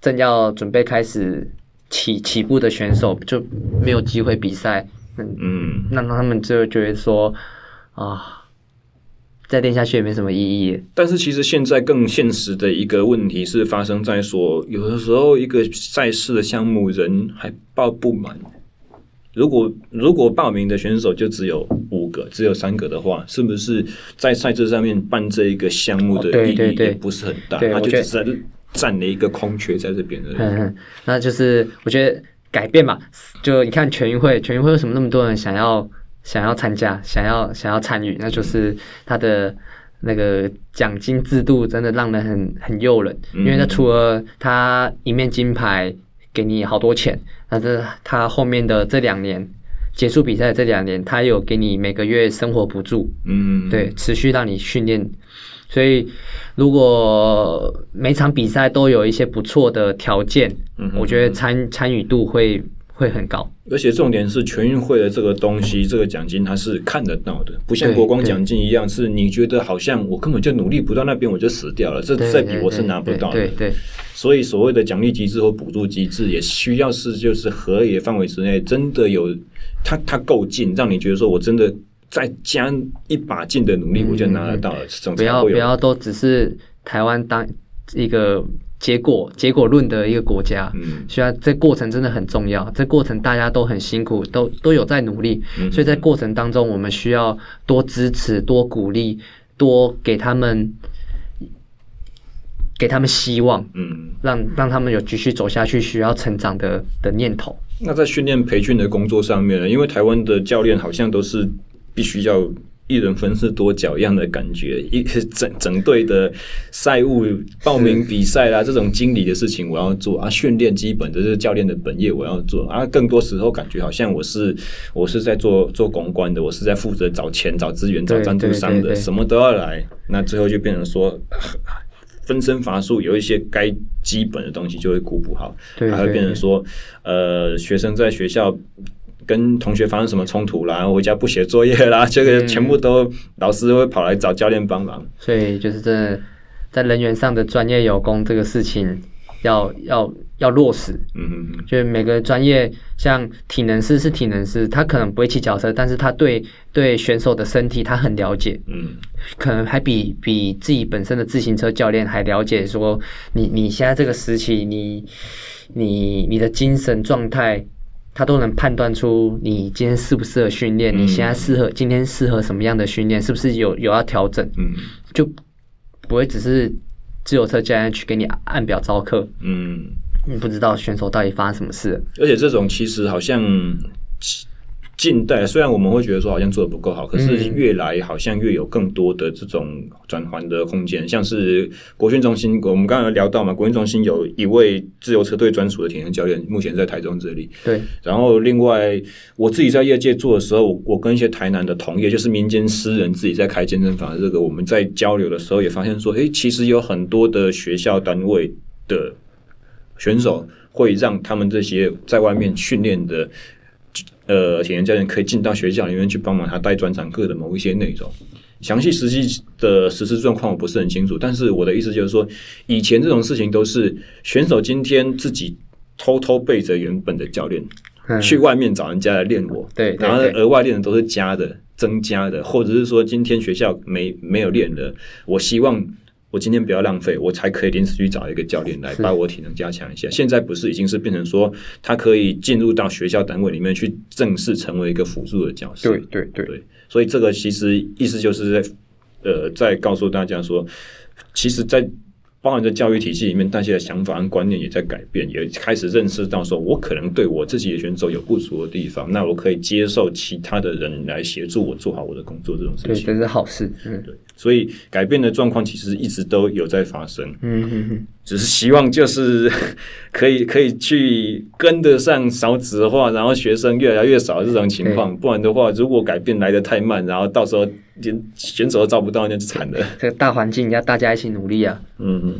正要准备开始起起步的选手就没有机会比赛。嗯嗯，那他们就觉得说啊。再练下去也没什么意义。但是其实现在更现实的一个问题是发生在说，有的时候一个赛事的项目人还报不满。如果如果报名的选手就只有五个，只有三个的话，是不是在赛制上面办这一个项目的意义也不是很大？他就只是占了一个空缺在这边的。嗯，那就是我觉得改变嘛，就你看全运会，全运会为什么那么多人想要？想要参加，想要想要参与，那就是他的那个奖金制度真的让人很很诱人，因为他除了他一面金牌给你好多钱，但是他后面的这两年结束比赛这两年，他有给你每个月生活补助，嗯，对，持续让你训练，所以如果每场比赛都有一些不错的条件，嗯，我觉得参参与度会。会很高，而且重点是全运会的这个东西，这个奖金它是看得到的，不像国光奖金一样，是你觉得好像我根本就努力不到那边，我就死掉了，这这笔我是拿不到的。对对，对。所以所谓的奖励机制或补助机制，也需要是就是合理的范围之内，真的有它它够劲，让你觉得说我真的再加一把劲的努力，我就拿得到了。不要不要都只是台湾当一个。结果结果论的一个国家，嗯，需要这过程真的很重要。这过程大家都很辛苦，都都有在努力，嗯，所以在过程当中，我们需要多支持、多鼓励、多给他们给他们希望，嗯，让让他们有继续走下去、需要成长的的念头。那在训练培训的工作上面呢？因为台湾的教练好像都是必须要一人分饰多角一样的感觉，一 [LAUGHS] 整整队的赛务报名比赛啊，这种经理的事情我要做啊，训练基本的这是教练的本业我要做啊，更多时候感觉好像我是我是在做做公关的，我是在负责找钱、找资源、找赞助商的，什么都要来，那最后就变成说。分身乏术，有一些该基本的东西就会顾不好，还会变成说，呃，学生在学校跟同学发生什么冲突啦，回家不写作业啦，这个全部都老师会跑来找教练帮忙。所以就是这在人员上的专业有功这个事情。要要要落实，嗯嗯，就是每个专业，像体能师是体能师，他可能不会骑脚车，但是他对对选手的身体他很了解，嗯，可能还比比自己本身的自行车教练还了解。说你你现在这个时期，你你你的精神状态，他都能判断出你今天适不适合训练，你现在适合今天适合什么样的训练，是不是有有要调整？嗯，就不会只是。自由车教练去给你按表招课，嗯，你不知道选手到底发生什么事。而且这种其实好像近代，虽然我们会觉得说好像做的不够好，可是越来好像越有更多的这种转换的空间。像是国训中心，我们刚刚聊到嘛，国训中心有一位自由车队专属的体能教练，目前在台中这里。对。然后另外，我自己在业界做的时候，我跟一些台南的同业，就是民间私人自己在开健身房这个，我们在交流的时候也发现说，诶，其实有很多的学校单位的选手会让他们这些在外面训练的。呃，体能教练可以进到学校里面去帮忙他带专场课的某一些内容，详细实际的实施状况我不是很清楚，但是我的意思就是说，以前这种事情都是选手今天自己偷偷背着原本的教练、嗯、去外面找人家来练我，对，然后额外练的都是加的、增加的，或者是说今天学校没没有练的，我希望。我今天不要浪费，我才可以临时去找一个教练来把我体能加强一下。现在不是已经是变成说，他可以进入到学校单位里面去正式成为一个辅助的教师。对对对，对，所以这个其实意思就是在呃，在告诉大家说，其实，在。包含在教育体系里面，大家的想法和观念也在改变，也开始认识到说，我可能对我自己的选手有不足的地方，那我可以接受其他的人来协助我做好我的工作，这种事情，对，这是好事。嗯，对，所以改变的状况其实一直都有在发生。嗯嗯嗯，只是希望就是可以 [LAUGHS] 可以去跟得上少子化，然后学生越来越少这种情况，不然的话，如果改变来得太慢，然后到时候。连选手都招不到，那就惨了。这个大环境要大家一起努力啊！嗯嗯。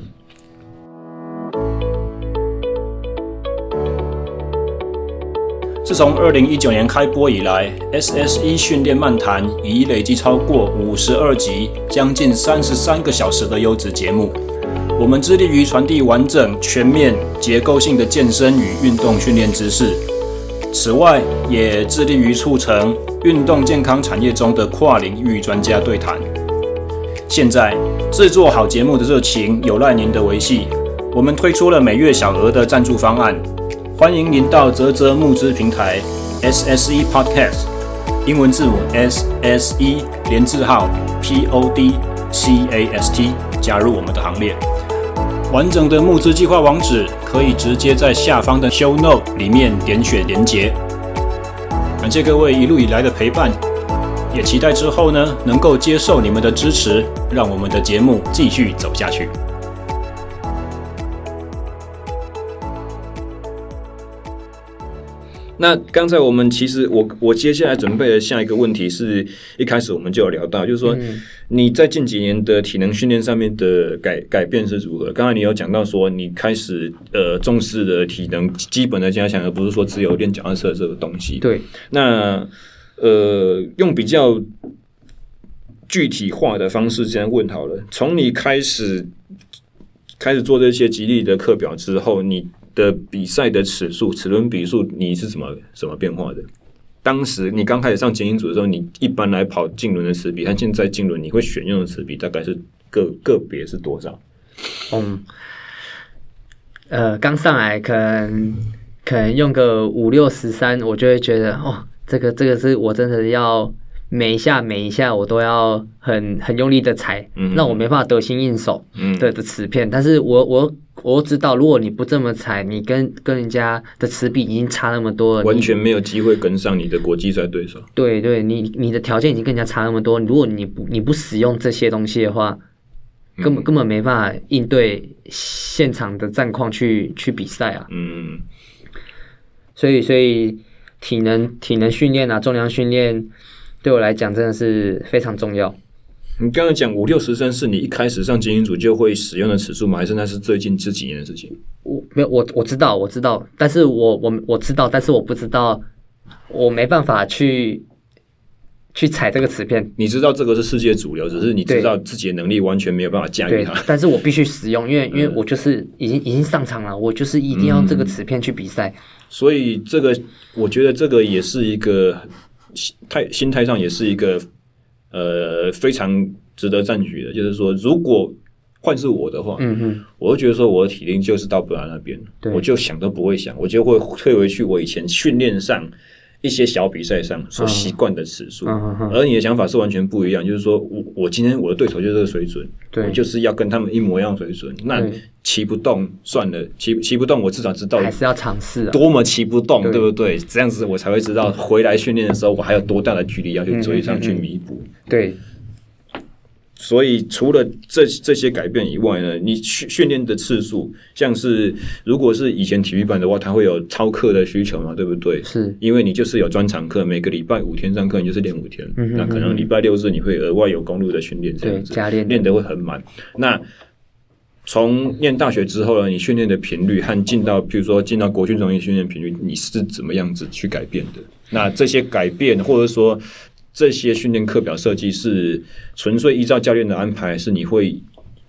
自从二零一九年开播以来，SSE 训练漫谈已累计超过五十二集，将近三十三个小时的优质节目。我们致力于传递完整、全面、结构性的健身与运动训练知识。此外，也致力于促成。运动健康产业中的跨领域专家对谈。现在制作好节目的热情有赖您的维系。我们推出了每月小额的赞助方案，欢迎您到泽泽募资平台 SSE Podcast 英文字母 S S E 连字号 P O D C A S T 加入我们的行列。完整的募资计划网址可以直接在下方的 Show Note 里面点选连结。感谢各位一路以来的陪伴，也期待之后呢能够接受你们的支持，让我们的节目继续走下去。那刚才我们其实我我接下来准备的下一个问题是一开始我们就有聊到，就是说你在近几年的体能训练上面的改改变是如何？刚才你有讲到说你开始呃重视的体能基本的加强，而不是说只有练脚踏车这个东西。对，那呃用比较具体化的方式这样问好了，从你开始开始做这些吉利的课表之后，你。的比赛的尺数、齿轮比数，你是怎么怎么变化的？当时你刚开始上精英组的时候，你一般来跑净轮的齿比，和现在净轮你会选用的齿比大概是个个别是多少？嗯，呃刚上来可能可能用个五六十三，我就会觉得哦，这个这个是我真的要。每一下每一下我都要很很用力的踩，让、嗯、我没办法得心应手的的齿片。嗯、但是我我我知道，如果你不这么踩，你跟跟人家的磁比已经差那么多了，完全没有机会跟上你的国际赛对手。对对，你你的条件已经跟人家差那么多，如果你不你不使用这些东西的话，根本、嗯、根本没办法应对现场的战况去去比赛啊。嗯，所以所以体能体能训练啊，重量训练。对我来讲，真的是非常重要。你刚刚讲五六十升是你一开始上精英组就会使用的尺数吗？还是那是最近这几年的事情？我没有，我我知道，我知道，但是我我我知道，但是我不知道，我没办法去去踩这个磁片。你知道这个是世界主流，只是你知道自己的能力完全没有办法驾驭它。但是我必须使用，因为 [LAUGHS] 因为我就是已经已经上场了，我就是一定要用这个磁片去比赛。嗯，所以这个我觉得这个也是一个心。态心态上也是一个呃非常值得赞许的，就是说，如果换是我的话，嗯哼，我会觉得说我的体力就是到不了那边，我就想都不会想，我就会退回去我以前训练上。一些小比赛上所习惯的次数，而你的想法是完全不一样。就是说我我今天我的对手就是这个水准，我就是要跟他们一模一样水准。那骑不动算了，骑骑不动，我至少知道还是要尝试啊。多么骑不动，对不对？这样子我才会知道回来训练的时候，我还有多大的距离要去追上去弥补。对。所以除了这这些改变以外呢，你训训练的次数，像是如果是以前体育班的话，它会有超课的需求嘛，对不对？是，因为你就是有专场课，每个礼拜五天上课，你就是练五天。嗯哼嗯哼，那可能礼拜六日你会额外有公路的训练，这样子加练练得会很满。那从念大学之后呢，你训练的频率和进到，比如说进到国训中心训练频率，你是怎么样子去改变的？那这些改变，或者说。这些训练课表设计是纯粹依照教练的安排，是你会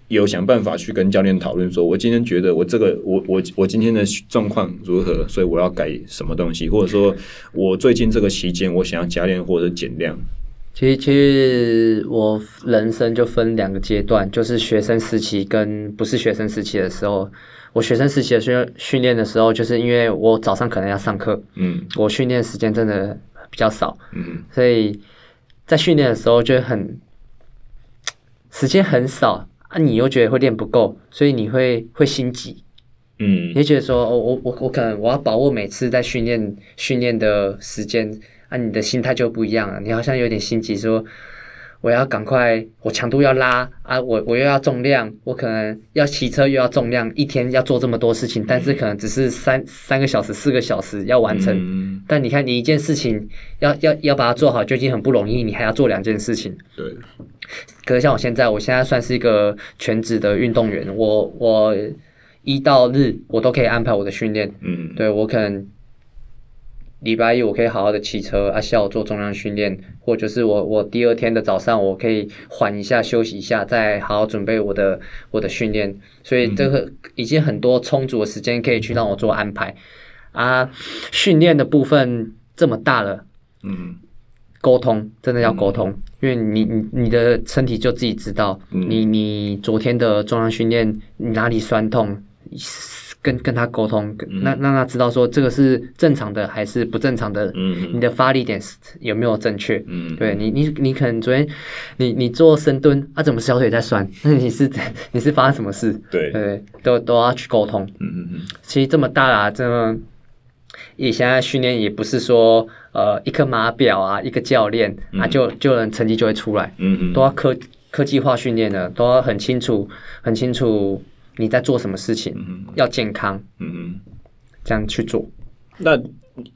有想办法去跟教练讨论，说我今天觉得我这个我我我今天的状况如何，所以我要改什么东西，或者说我最近这个期间我想要加练或者减量。其实其实我人生就分两个阶段，就是学生时期跟不是学生时期的时候。我学生时期的训训练的时候，就是因为我早上可能要上课，嗯，我训练时间真的比较少，嗯，所以。在训练的时候就很时间很少啊，你又觉得会练不够，所以你会会心急，嗯，你觉得说，哦，我我我可能我要把握每次在训练训练的时间啊，你的心态就不一样了，你好像有点心急说。我要赶快，我强度要拉啊！我我又要重量，我可能要骑车又要重量，一天要做这么多事情，但是可能只是三三个小时、四个小时要完成。嗯、但你看，你一件事情要要要把它做好，就已经很不容易，你还要做两件事情。对。可是像我现在，我现在算是一个全职的运动员，我我一到日我都可以安排我的训练。嗯。对，我可能。礼拜一我可以好好的骑车啊，下午做重量训练，或者是我我第二天的早上我可以缓一下休息一下，再好好准备我的我的训练，所以这个已经很多充足的时间可以去让我做安排啊。训练的部分这么大了，嗯，沟通真的要沟通，因为你你你的身体就自己知道，你你昨天的重量训练你哪里酸痛。跟跟他沟通，那让他知道说这个是正常的还是不正常的，嗯、你的发力点有没有正确？嗯、对你，你你可能昨天你你做深蹲啊，怎么小腿在酸？[LAUGHS] 那你是你是发生什么事？对对，都都要去沟通。嗯嗯嗯。其实这么大啦，这么也现在训练也不是说呃一颗码表啊，一个教练、嗯、啊就就能成绩就会出来。嗯嗯。都要科科技化训练的，都要很清楚很清楚。你在做什么事情？嗯、要健康，嗯嗯，这样去做。那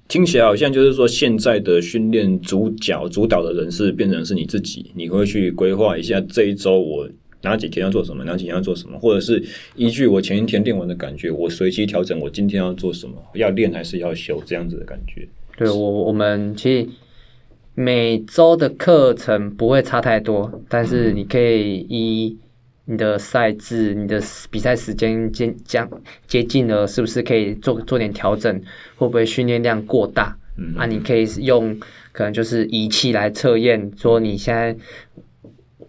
听起来好像就是说，现在的训练主角、主导的人是变成是你自己，你会去规划一下这一周我哪几天要做什么，哪几天要做什么，或者是依据我前一天练完的感觉，我随机调整我今天要做什么，要练还是要休这样子的感觉。对我，我们其实每周的课程不会差太多，但是你可以依。你的赛制，你的比赛时间接将接近了，是不是可以做做点调整？会不会训练量过大？嗯，啊，你可以用可能就是仪器来测验，说你现在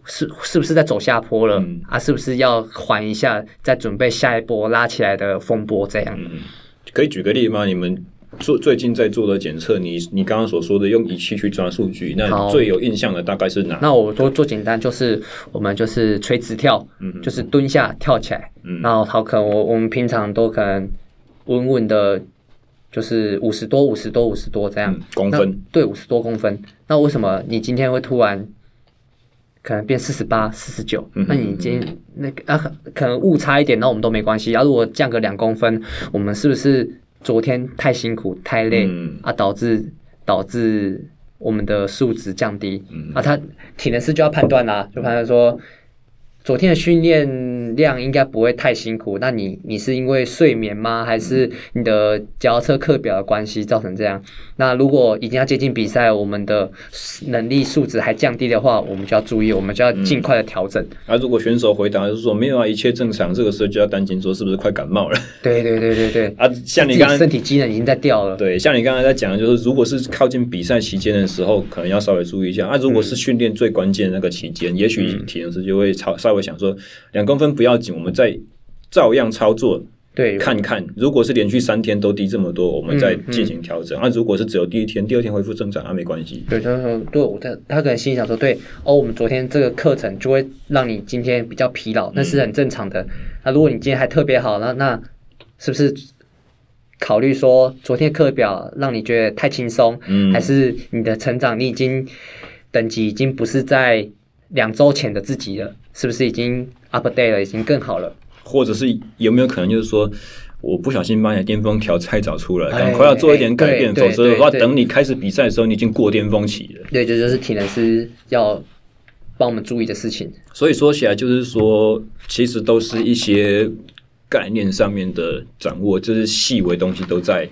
是是不是在走下坡了、嗯、啊？是不是要缓一下，再准备下一波拉起来的风波？这样、嗯，可以举个例吗？你们做最近在做的检测，你你刚刚所说的用仪器去抓数据，那最有印象的大概是哪？那我做做简单，就是我们就是垂直跳，嗯，就是蹲下跳起来，嗯，然后好，可能我我们平常都可能稳稳的，就是五十多、五十多、五十多这样、嗯、公分，对，五十多公分。那为什么你今天会突然？可能变四十八、四十九，那你今天那个啊，可能误差一点，那我们都没关系。要、啊、如果降个两公分，我们是不是昨天太辛苦、太累、嗯、啊，导致导致我们的数值降低？嗯、啊，他体能师就要判断啦、啊，就判断说。昨天的训练量应该不会太辛苦，那你你是因为睡眠吗？还是你的脚踏车课表的关系造成这样？那如果已经要接近比赛，我们的能力素质还降低的话，我们就要注意，我们就要尽快的调整。嗯、啊，如果选手回答就是说没有啊，一切正常，这个时候就要担心说是不是快感冒了？对对对对对。[LAUGHS] 啊，像你刚刚身体机能已经在掉了。对，像你刚才在讲的就是，如果是靠近比赛期间的时候，可能要稍微注意一下。啊，如果是训练最关键的那个期间，嗯、也许体能师就会超稍微想说。两公分不要紧，我们再照样操作，对，看看。如果是连续三天都低这么多，我们再进行调整。那、嗯嗯啊、如果是只有第一天、第二天恢复正常，那、啊、没关系。对，他说对我，他他可能心里想说，对，哦，我们昨天这个课程就会让你今天比较疲劳，那是很正常的。那、嗯啊、如果你今天还特别好，那那是不是考虑说昨天课表让你觉得太轻松？嗯，还是你的成长，你已经等级已经不是在两周前的自己了？是不是已经 update 了，已经更好了？或者是有没有可能就是说，我不小心把你的巅峰条太早出来，赶快要做一点改变，否则的话，等你开始比赛的时候，你已经过巅峰期了。对，这就是体能师要帮我们注意的事情。所以说起来，就是说，其实都是一些概念上面的掌握，就是细微东西都在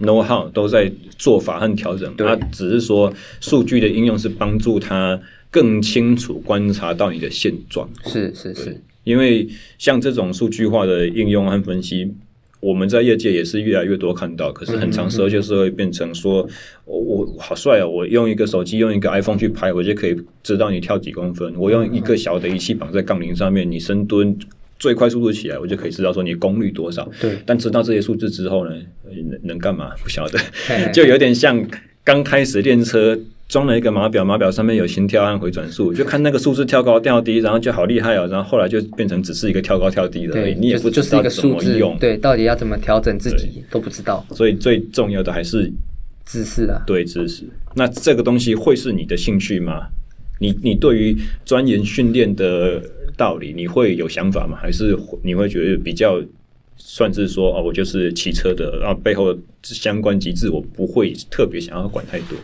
know how，都在做法和调整。它只是说数据的应用是帮助他。更清楚观察到你的现状，是是是，因为像这种数据化的应用和分析，我们在业界也是越来越多看到。可是很长时候就是会变成说，我我好帅啊！我用一个手机，用一个 iPhone 去拍，我就可以知道你跳几公分。我用一个小的仪器绑在杠铃上面，你深蹲最快速度起来，我就可以知道说你功率多少。对，但知道这些数字之后呢，能能干嘛？不晓得，[LAUGHS] 就有点像刚开始练车。装了一个码表，码表上面有心跳和回转数，就看那个数字跳高跳低，然后就好厉害哦。然后后来就变成只是一个跳高跳低的而已，你也不知道怎么用。对，到底要怎么调整自己都不知道。所以最重要的还是知识啊。对，知识。那这个东西会是你的兴趣吗？你你对于钻研训练的道理，你会有想法吗？还是你会觉得比较算是说哦，我就是骑车的，然后背后相关机制我不会特别想要管太多。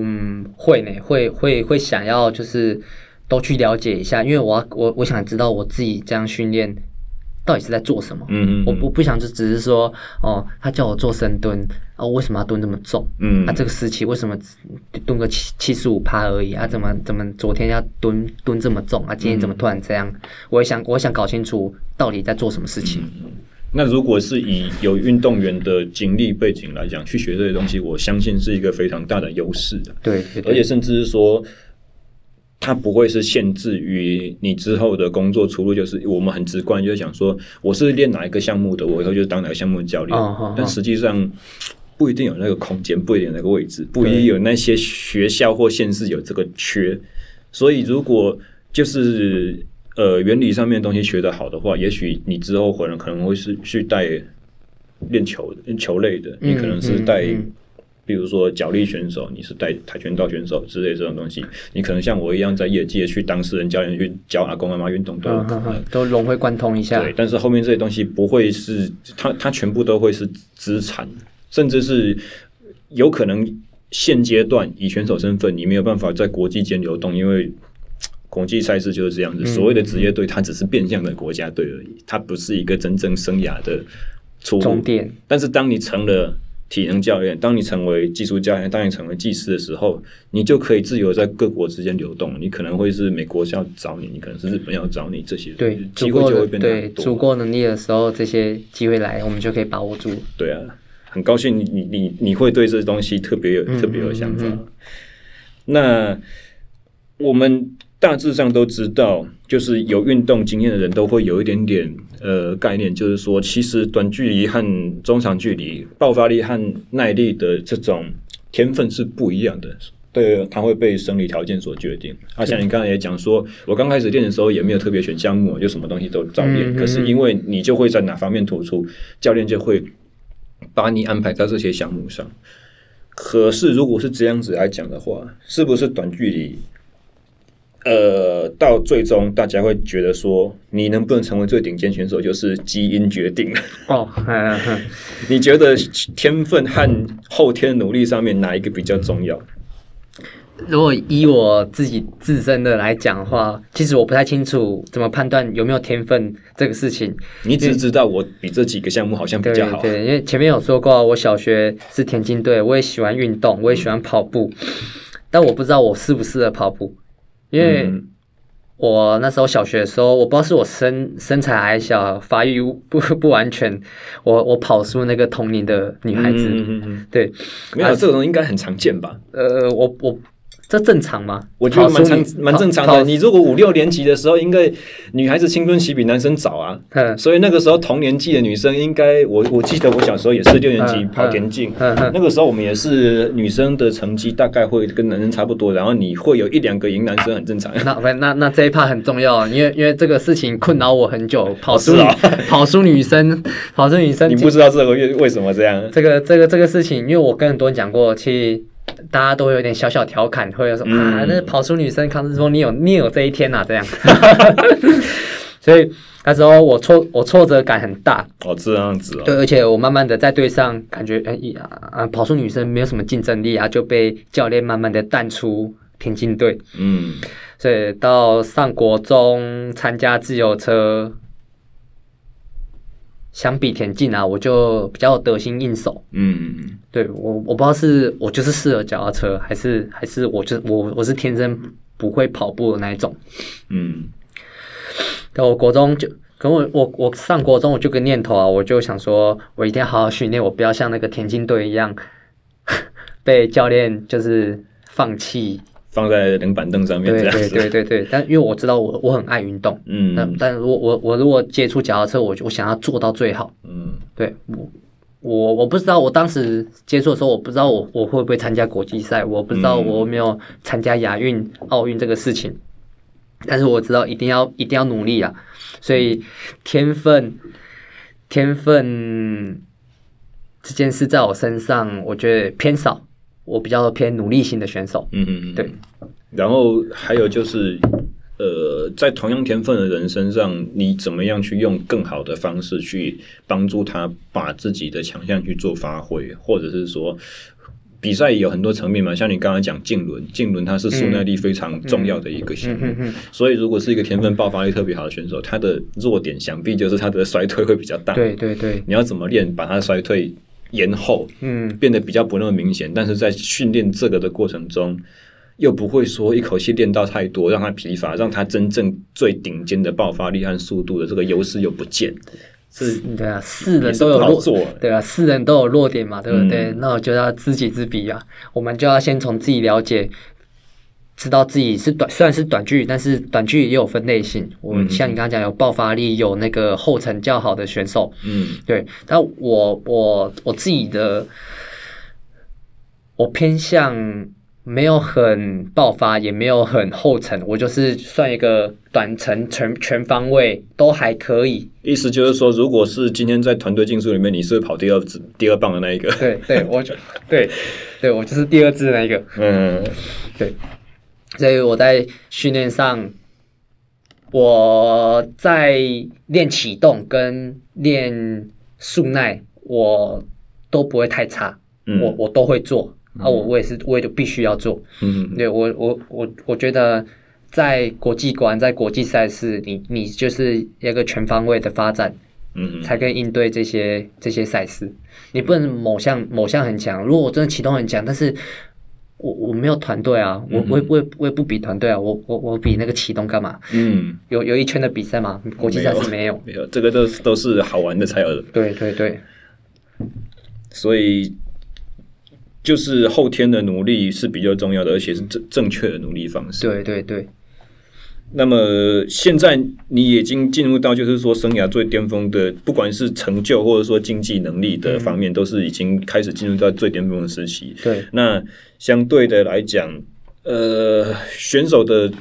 嗯，会呢，会会会想要就是都去了解一下，因为我要我我想知道我自己这样训练到底是在做什么。嗯，嗯嗯，我不不想就只是说哦，他叫我做深蹲啊，我为什么要蹲这么重？嗯，啊，这个时期为什么蹲个七七十五趴而已啊？怎么怎么昨天要蹲蹲这么重啊？今天怎么突然这样？嗯、我也想我想搞清楚到底在做什么事情。嗯那如果是以有运动员的经历背景来讲，去学这些东西，我相信是一个非常大的优势的。对，而且甚至是说，它不会是限制于你之后的工作出路。就是我们很直观，就是想说，我是练哪一个项目的，我以后就是当哪个项目的教练。哦哦、但实际上不一定有那个空间，不一定有那个位置，不一定有那些学校或县市有这个缺。所以，如果就是。呃，原理上面的东西学得好的话，也许你之后可能可能会是去带练球练球类的，你可能是带，比如说脚力选手，你是带跆拳道选手之类这种东西，你可能像我一样在业界去当事人教练，去教阿公阿妈运动都都融会贯通一下。对，但是后面这些东西不会是它，它全部都会是资产，甚至是有可能现阶段以选手身份，你没有办法在国际间流动，因为。国际赛事就是这样子，所谓的职业队，它只是变相的国家队而已，它不是一个真正生涯的出路。但是当你成了体能教练，当你成为技术教练，当你成为技师的时候，你就可以自由在各国之间流动。你可能会是美国是要找你，你可能是日本要找你，这些对机会就会变得对足够能力的时候，这些机会来，我们就可以把握住。对啊，很高兴你你你你会对这东西特别有特别有想法。嗯嗯嗯，那我们。大致上都知道，就是有运动经验的人都会有一点点呃概念，就是说，其实短距离和中长距离爆发力和耐力的这种天分是不一样的。对，它会被生理条件所决定。啊，且你刚才也讲说，我刚开始练的时候也没有特别选项目，就什么东西都照练。可是因为你就会在哪方面突出，教练就会把你安排在这些项目上。可是如果是这样子来讲的话，是不是短距离？呃，到最终大家会觉得说，你能不能成为最顶尖选手，就是基因决定了。哦，[LAUGHS] 你觉得天分和后天努力上面哪一个比较重要？如果以我自己自身的来讲的话，其实我不太清楚怎么判断有没有天分这个事情。你只知道我比这几个项目好像比较好。对，对，因为前面有说过，我小学是田径队，我也喜欢运动，我也喜欢跑步，但我不知道我适不适合跑步。因为我那时候小学的时候，我不知道是我身身材矮小，发育不不完全，我我跑输那个同龄的女孩子。嗯嗯嗯对，没有这种应该很常见吧？呃，我我。这正常吗？我觉得蛮常蛮正常的。你如果五六年级的时候，应该女孩子青春期比男生早啊。[LAUGHS] 所以那个时候同年纪的女生，应该我我记得我小时候也是六年级跑田径。那个时候我们也是女生的成绩大概会跟男生差不多，然后你会有一两个赢男生很正常。那那那这一趴很重要，因为因为这个事情困扰我很久，跑输跑输女生，跑输女生。你不知道这个为为什么这样？这个这个这个事情，因为我跟很多人讲过，其实。大家都有点小小调侃，会有说、嗯、啊，那跑出女生，康师傅你有你有这一天呐、啊，这样。[LAUGHS] 所以那时候我挫我挫折感很大。哦，这样子哦。对，而且我慢慢的在队上感觉，哎呀啊，跑出女生没有什么竞争力啊，就被教练慢慢的淡出田径队。嗯。所以到上国中参加自由车。相比田径啊，我就比较得心应手。嗯，对我我不知道是我就是适合脚踏车，还是还是我就我我是天生不会跑步的那一种。嗯，在我国中就跟我我我上国中我就个念头啊，我就想说我一定要好好训练，我不要像那个田径队一样 [LAUGHS] 被教练就是放弃。放在冷板凳上面这样子。对对对对对，但因为我知道我我很爱运动，嗯，但但如果我我如果接触脚踏车，我我想要做到最好，嗯，对我我我不知道我当时接触的时候，我不知道我我会不会参加国际赛，我不知道我有没有参加亚运、奥运这个事情，但是我知道一定要一定要努力啊，所以天分天分这件事在我身上，我觉得偏少。我比较偏努力型的选手，嗯嗯嗯，对。然后还有就是，呃，在同样天分的人身上，你怎么样去用更好的方式去帮助他把自己的强项去做发挥，或者是说，比赛有很多层面嘛，像你刚刚讲竞轮，竞轮它是速耐力非常重要的一个项目，嗯嗯嗯嗯、所以如果是一个天分爆发力特别好的选手，他的弱点想必就是他的衰退会比较大。对对对，你要怎么练把他衰退？延后，嗯，变得比较不那么明显，嗯、但是在训练这个的过程中，又不会说一口气练到太多，让他疲乏，让他真正最顶尖的爆发力和速度的这个优势又不见。是，对啊，四人都有弱，对啊，四人都有弱点嘛，对不对？嗯、那我就要知己知彼啊，我们就要先从自己了解。知道自己是短，虽然是短距，但是短距也有分类型。我像你刚刚讲，有爆发力，有那个后程较好的选手。嗯，对。但我我我自己的，我偏向没有很爆发，也没有很后程，我就是算一个短程全全方位都还可以。意思就是说，如果是今天在团队竞速里面，你是跑第二支、第二棒的那一个。对对，我就对对，我就是第二支的那一个。嗯，对。所以我在训练上，我在练启动跟练速耐，我都不会太差，嗯、我我都会做，嗯、啊，我我也是，我也就必须要做，嗯，对我我我我觉得在国际馆，在国际赛事，你你就是一个全方位的发展，嗯，才可以应对这些这些赛事，你不能某项某项很强，如果我真的启动很强，但是。我我没有团队啊，我我我也我也不比团队啊，我我我比那个启动干嘛？嗯，有有一圈的比赛吗？国际赛是没有，没有，这个都是都是好玩的才有的。对对对，所以就是后天的努力是比较重要的，而且是正正确的努力方式。对对对，那么现在你已经进入到就是说生涯最巅峰的，不管是成就或者说经济能力的方面，嗯、都是已经开始进入到最巅峰的时期。对，那相对的来讲，呃，选手的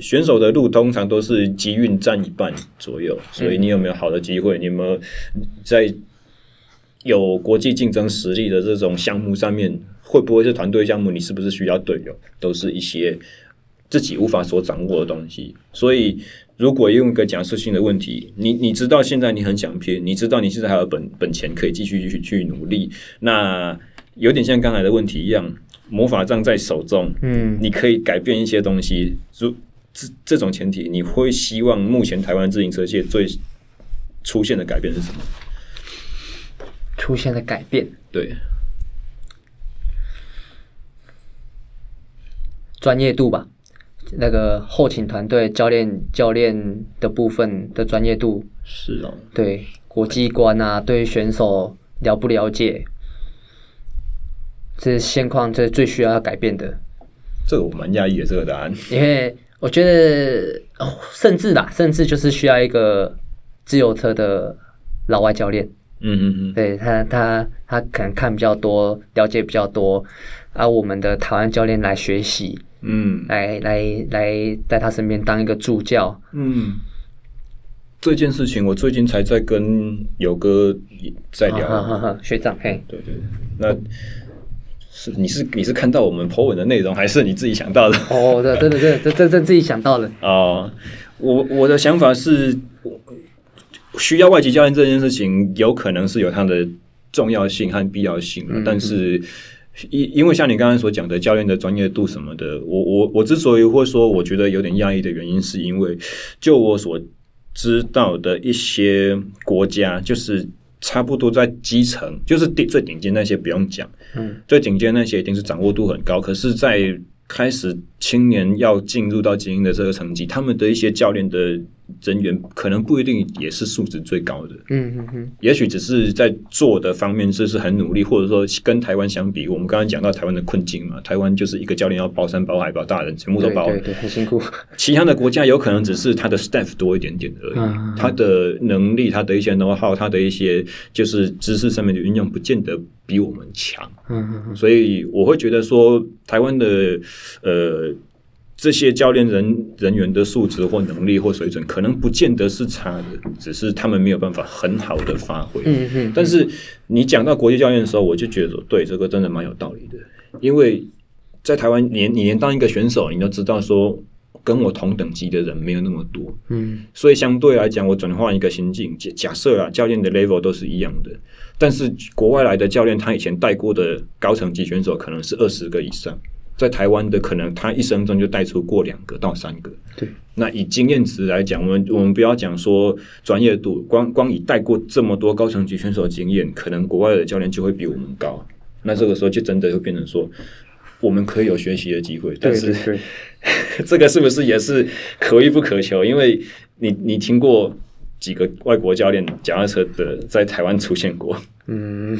选手的路通常都是机运占一半左右，所以你有没有好的机会？你有没有在有国际竞争实力的这种项目上面，会不会是团队项目？你是不是需要队友？都是一些。自己无法所掌握的东西，所以如果用一个假设性的问题，你你知道现在你很想拼，你知道你现在还有本本钱可以继续去去努力，那有点像刚才的问题一样，魔法杖在手中，嗯，你可以改变一些东西。如这这种前提，你会希望目前台湾自行车界最出现的改变是什么？出现的改变，对，专业度吧。那个后勤团队、教练、教练的部分的专业度是哦，对国际观啊，对选手了不了解，这是现况，这是最需要要改变的。这个我蛮讶异的，这个答案，因为我觉得哦，甚至啦，甚至就是需要一个自由车的老外教练。嗯嗯嗯，对他，他他可能看比较多，了解比较多，而我们的台湾教练来学习。嗯，来来来，在他身边当一个助教。嗯，这件事情我最近才在跟友哥在聊。啊啊啊、学长，嘿，对对，那是你是你是看到我们 po 文的内容，还是你自己想到的？哦，对对对，这这这自己想到的。[LAUGHS] 哦，我我的想法是，需要外籍教练这件事情，有可能是有它的重要性和必要性，嗯、但是。因因为像你刚刚所讲的教练的专业度什么的，我我我之所以会说我觉得有点压抑的原因，是因为就我所知道的一些国家，就是差不多在基层，就是顶最顶尖那些不用讲，嗯，最顶尖那些一定是掌握度很高，可是，在开始青年要进入到精英的这个层级，他们的一些教练的。人员可能不一定也是素质最高的，嗯嗯嗯，也许只是在做的方面就是很努力，或者说跟台湾相比，我们刚刚讲到台湾的困境嘛，台湾就是一个教练要包山包海包大人，全部都包，对对，很辛苦。其他的国家有可能只是他的 staff 多一点点而已，他的能力、他的一些 know-how、他的一些就是知识上面的运用，不见得比我们强。嗯嗯，所以我会觉得说，台湾的呃。这些教练人人员的素质或能力或水准，可能不见得是差的，只是他们没有办法很好的发挥。嗯嗯。但是你讲到国际教练的时候，我就觉得说，对，这个真的蛮有道理的。因为在台湾，连你连当一个选手，你都知道说，跟我同等级的人没有那么多。嗯。所以相对来讲，我转换一个心境，假假设啊，教练的 level 都是一样的，但是国外来的教练，他以前带过的高层级选手可能是二十个以上。在台湾的可能，他一生中就带出过两个到三个。对，那以经验值来讲，我们我们不要讲说专业度，光光以带过这么多高层级选手的经验，可能国外的教练就会比我们高。那这个时候就真的会变成说，我们可以有学习的机会。但是，[LAUGHS] 这个是不是也是可遇不可求？因为你你听过几个外国教练脚踏车的在台湾出现过？嗯，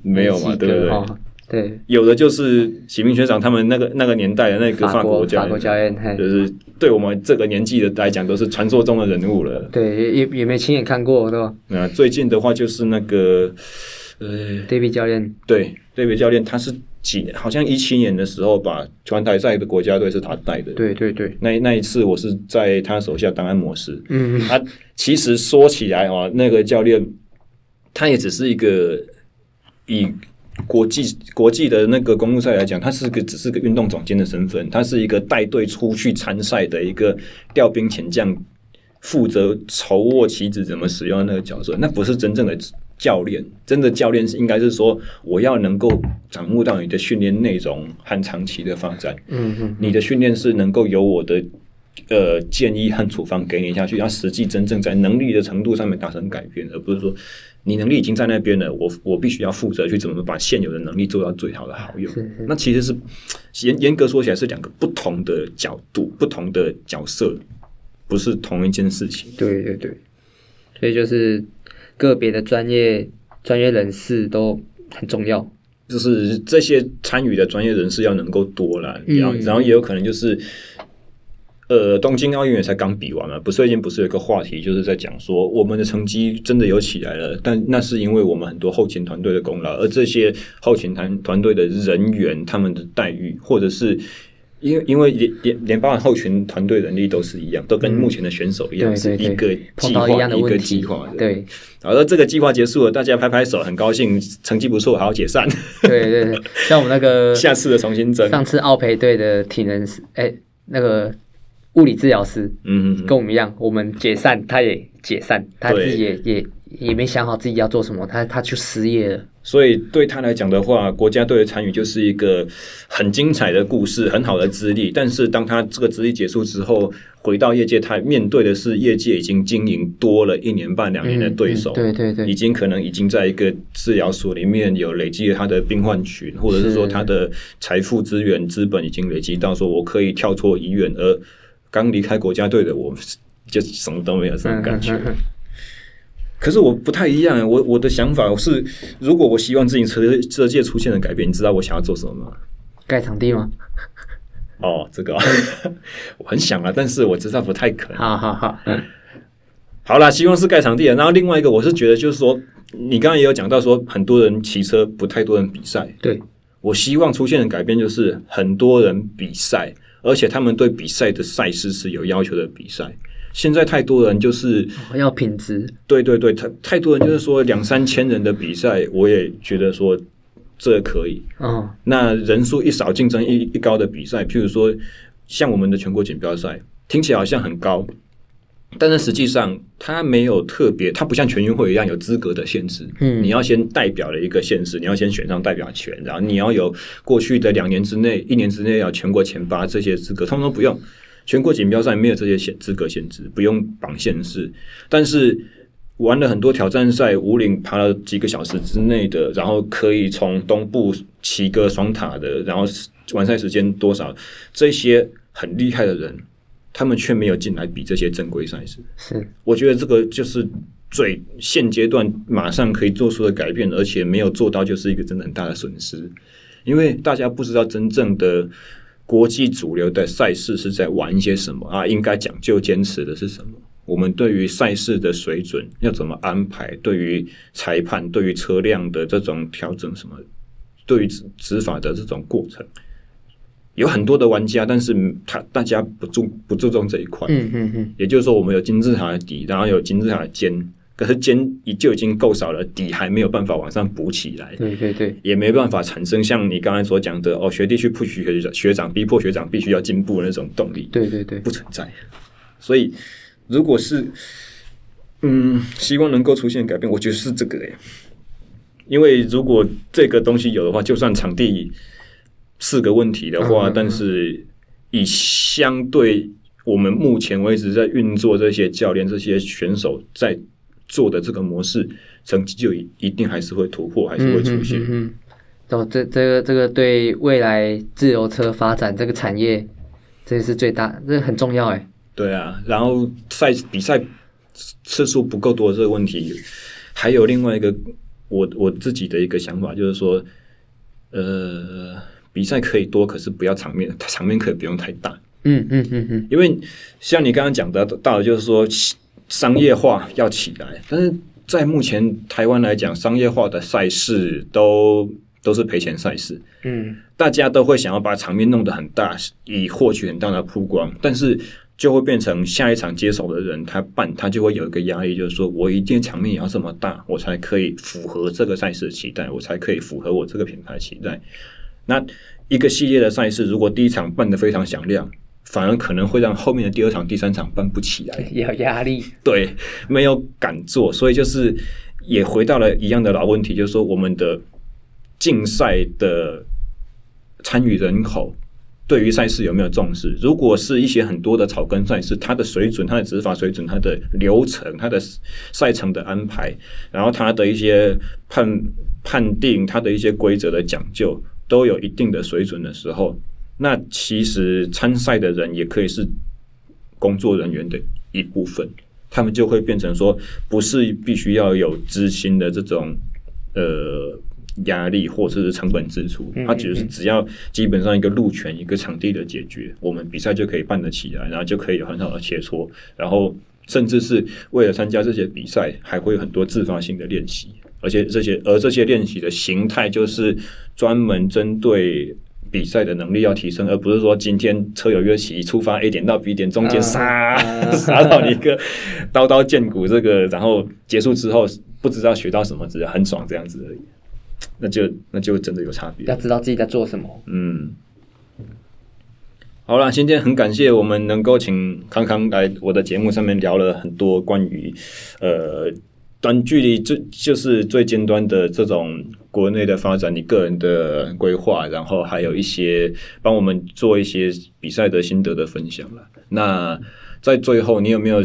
没有嘛，对不对？哦对，有的就是启明学长他们那个那个年代的那个法国教练，就是对我们这个年纪的来讲都是传说中的人物了。对，也也没亲眼看过，对吧？那最近的话就是那个呃，David 教练，对，David 教练，他是几？好像一七年的时候把环台赛的国家队是他带的。对对对，那那一次我是在他手下当按摩师。嗯，他其实说起来啊，那个教练他也只是一个以。国际国际的那个公路赛来讲，他是个只是个运动总监的身份，他是一个带队出去参赛的一个调兵遣将，负责筹握棋子怎么使用的那个角色，那不是真正的教练。真的教练是应该是说，我要能够掌握到你的训练内容和长期的发展。嗯嗯，你的训练是能够由我的呃建议和处方给你下去，要实际真正在能力的程度上面达成改变，而不是说。你能力已经在那边了，我我必须要负责去怎么把现有的能力做到最好的好用。那其实是严严格说起来是两个不同的角度、不同的角色，不是同一件事情。对对对，所以就是个别的专业专业人士都很重要，就是这些参与的专业人士要能够多了，然后然后也有可能就是。呃，东京奥运也才刚比完嘛，不是最近不是有一个话题，就是在讲说我们的成绩真的有起来了，但那是因为我们很多后勤团队的功劳，而这些后勤团团队的人员他们的待遇，或者是因为因为连连连包含后勤团队人力都是一样，都跟目前的选手一样，嗯、是一个计划一,一个计划的。对，好了，这个计划结束了，大家拍拍手，很高兴，成绩不错，好好解散。对对对，像我们那个 [LAUGHS] 下次的重新争，上次奥培队的体能师，哎、欸，那个。物理治疗师，嗯，跟我们一样，我们解散，他也解散，他自己也也也没想好自己要做什么，他他去失业了。所以对他来讲的话，国家队的参与就是一个很精彩的故事，很好的资历。但是当他这个资历结束之后，回到业界，他面对的是业界已经经营多了一年半两年的对手，对对对，已经可能已经在一个治疗所里面有累积了他的病患群，或者是说他的财富资源资本已经累积到说我可以跳脱医院而。刚离开国家队的我，就什么都没有这种感觉。可是我不太一样，我我的想法是，如果我希望自行车车界出现的改变，你知道我想要做什么吗？盖场地吗？哦，这个 [LAUGHS] 我很想啊，但是我知道不太可能。好好好，嗯，好啦，希望是盖场地。然后另外一个，我是觉得就是说，你刚刚也有讲到说，很多人骑车，不太多人比赛。对，我希望出现的改变就是很多人比赛。而且他们对比赛的赛事是有要求的。比赛现在太多人就是要品质，对对对，太太多人就是说两三千人的比赛，我也觉得说这可以。嗯，那人数一少，竞争一一高的比赛，譬如说像我们的全国锦标赛，听起来好像很高。但是实际上，它没有特别，它不像全运会一样有资格的限制。嗯，你要先代表了一个县市，你要先选上代表权，然后你要有过去的两年之内、一年之内要全国前八这些资格，通通不用。全国锦标赛没有这些限资格限制，不用绑限制。但是玩了很多挑战赛，五岭爬了几个小时之内的，然后可以从东部骑个双塔的，然后完赛时间多少，这些很厉害的人。他们却没有进来比这些正规赛事，是我觉得这个就是最现阶段马上可以做出的改变，而且没有做到，就是一个真的很大的损失。因为大家不知道真正的国际主流的赛事是在玩一些什么啊，应该讲究坚持的是什么？我们对于赛事的水准要怎么安排？对于裁判、对于车辆的这种调整什么？对于执法的这种过程。有很多的玩家，但是他大家不注不注重这一块。嗯嗯嗯。也就是说，我们有金字塔的底，然后有金字塔的尖，可是尖就已经够少了，底还没有办法往上补起来。对对对。也没办法产生像你刚才所讲的哦，学弟去 push 学长，学长逼迫学长必须要进步的那种动力。对对对，不存在。所以，如果是嗯，希望能够出现改变，我觉得是这个诶。因为如果这个东西有的话，就算场地。四个问题的话，但是以相对我们目前为止在运作这些教练、这些选手在做的这个模式，成绩就一定还是会突破，还是会出现。嗯，哦，这这个这个对未来自由车发展这个产业，这是最大，这很重要哎。对啊，然后赛比赛次数不够多这个问题，还有另外一个我我自己的一个想法，就是说，呃。比赛可以多，可是不要场面，场面可以不用太大。嗯嗯嗯嗯，因为像你刚刚讲的到的，就是说商业化要起来，但是在目前台湾来讲，商业化的赛事都都是赔钱赛事。嗯，大家都会想要把场面弄得很大，以获取很大的曝光，但是就会变成下一场接手的人，他办他就会有一个压力，就是说我一定场面也要这么大，我才可以符合这个赛事的期待，我才可以符合我这个品牌期待。那一个系列的赛事，如果第一场办得非常响亮，反而可能会让后面的第二场、第三场办不起来，[LAUGHS] 有压力。[LAUGHS] 对，没有敢做，所以就是也回到了一样的老问题，就是说我们的竞赛的参与人口对于赛事有没有重视？如果是一些很多的草根赛事，它的水准、它的执法水准、它的流程、它的赛程的安排，然后它的一些判判定、它的一些规则的讲究。都有一定的水准的时候，那其实参赛的人也可以是工作人员的一部分，他们就会变成说，不是必须要有资金的这种呃压力或者是成本支出，他只是只要基本上一个路权、一个场地的解决，我们比赛就可以办得起来，然后就可以有很好的切磋，然后甚至是为了参加这些比赛，还会有很多自发性的练习，而且这些而这些练习的形态就是专门针对比赛的能力要提升，而不是说今天车友约起，出发 A 点到 B 点中间杀 [LAUGHS] 杀到一个刀刀见骨这个，然后结束之后不知道学到什么，只是很爽这样子而已。那就那就真的有差别，要知道自己在做什么。嗯，好了，今天很感谢我们能够请康康来我的节目上面聊了很多关于呃短距离最就是最尖端的这种国内的发展，你个人的规划，然后还有一些帮我们做一些比赛的心得的分享了。那在最后，你有没有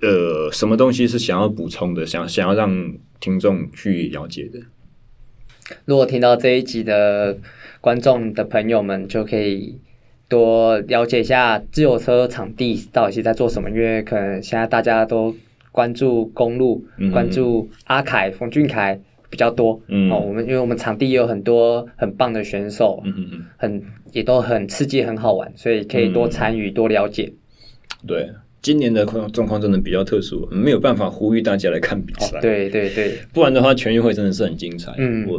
呃什么东西是想要补充的，想想要让听众去了解的？如果听到这一集的观众的朋友们，就可以多了解一下自由车场地到底是在做什么，因为可能现在大家都关注公路，嗯、关注阿凯、冯俊凯比较多。嗯，哦，我们因为我们场地也有很多很棒的选手，嗯嗯，很也都很刺激、很好玩，所以可以多参与、嗯、多了解。对。今年的状状况真的比较特殊，没有办法呼吁大家来看比赛。哦。对对对，不然的话，全运会真的是很精彩。嗯，我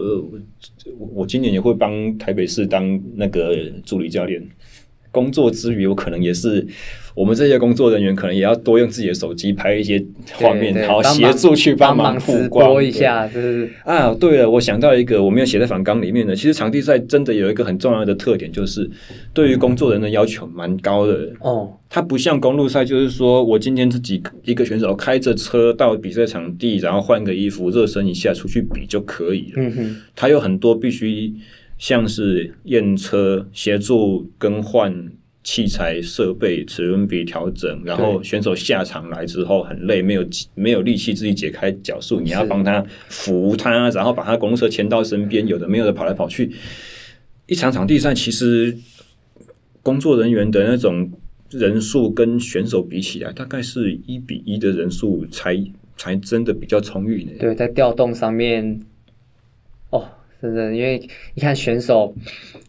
我我今年也会帮台北市当那个助理教练，工作之余，我可能也是。我们这些工作人员可能也要多用自己的手机拍一些画面，然后协助去帮忙曝光一下，就是啊。对了，我想到一个我没有写在反纲里面的，其实场地赛真的有一个很重要的特点，就是对于工作人的要求蛮高的哦。它不像公路赛，就是说我今天自己一个选手开着车到比赛场地，然后换个衣服热身一下出去比就可以了。嗯哼，它有很多必须像是验车、协助更换。器材设备、齿轮比调整，然后选手下场来之后很累，没有没有力气自己解开脚束，你要帮他扶他，然后把他公车牵到身边，有的没有的跑来跑去。一场场地赛其实工作人员的那种人数跟选手比起来，大概是一比一的人数才才真的比较充裕呢。对，在调动上面，哦，真的，因为你看选手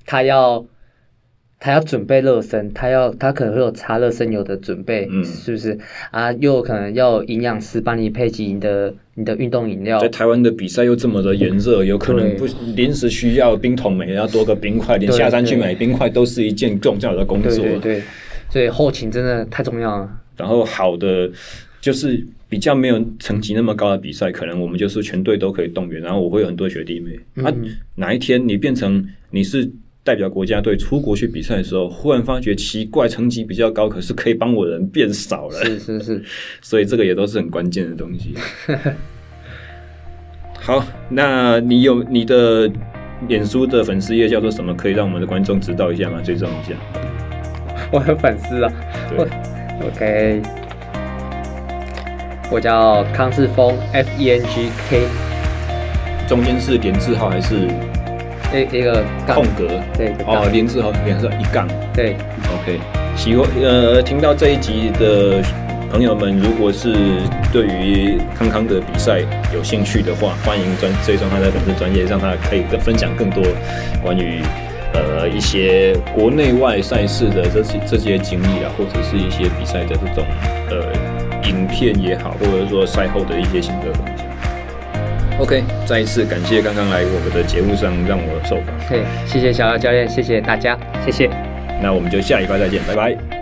他要。他要准备热身，他要他可能会有擦热身油的准备，嗯，是不是啊？又可能要营养师帮你配给你的你的运动饮料。在台湾的比赛又这么的炎热，有可能不临时需要冰桶，每人要多个冰块，连下山去买冰块都是一件重要的工作。对对对，所以后勤真的太重要了。然后好的就是比较没有成绩那么高的比赛，可能我们就是全队都可以动员。然后我会有很多学弟妹，嗯、啊，哪一天你变成你是。代表国家队出国去比赛的时候，忽然发觉奇怪，成绩比较高，可是可以帮我的人变少了。是是是，[LAUGHS] 所以这个也都是很关键的东西。[LAUGHS] 好，那你有你的脸书的粉丝页叫做什么？可以让我们的观众知道一下吗？追踪一下。我的粉丝啊，对，[LAUGHS] OK，我叫康世峰，F E N G K，中间是点字号还是？一一个空格，对哦，连字和连字一杠，对，OK。喜欢呃，听到这一集的朋友们，如果是对于康康的比赛有兴趣的话，欢迎专追踪他的粉丝专业，让他可以更分享更多关于呃一些国内外赛事的这些这些经历啊，或者是一些比赛的这种呃影片也好，或者说赛后的一些心得分享。OK，再一次感谢刚刚来我们的节目上让我受访。对，谢谢小姚教练，谢谢大家，谢谢。那我们就下一拜再见，拜拜。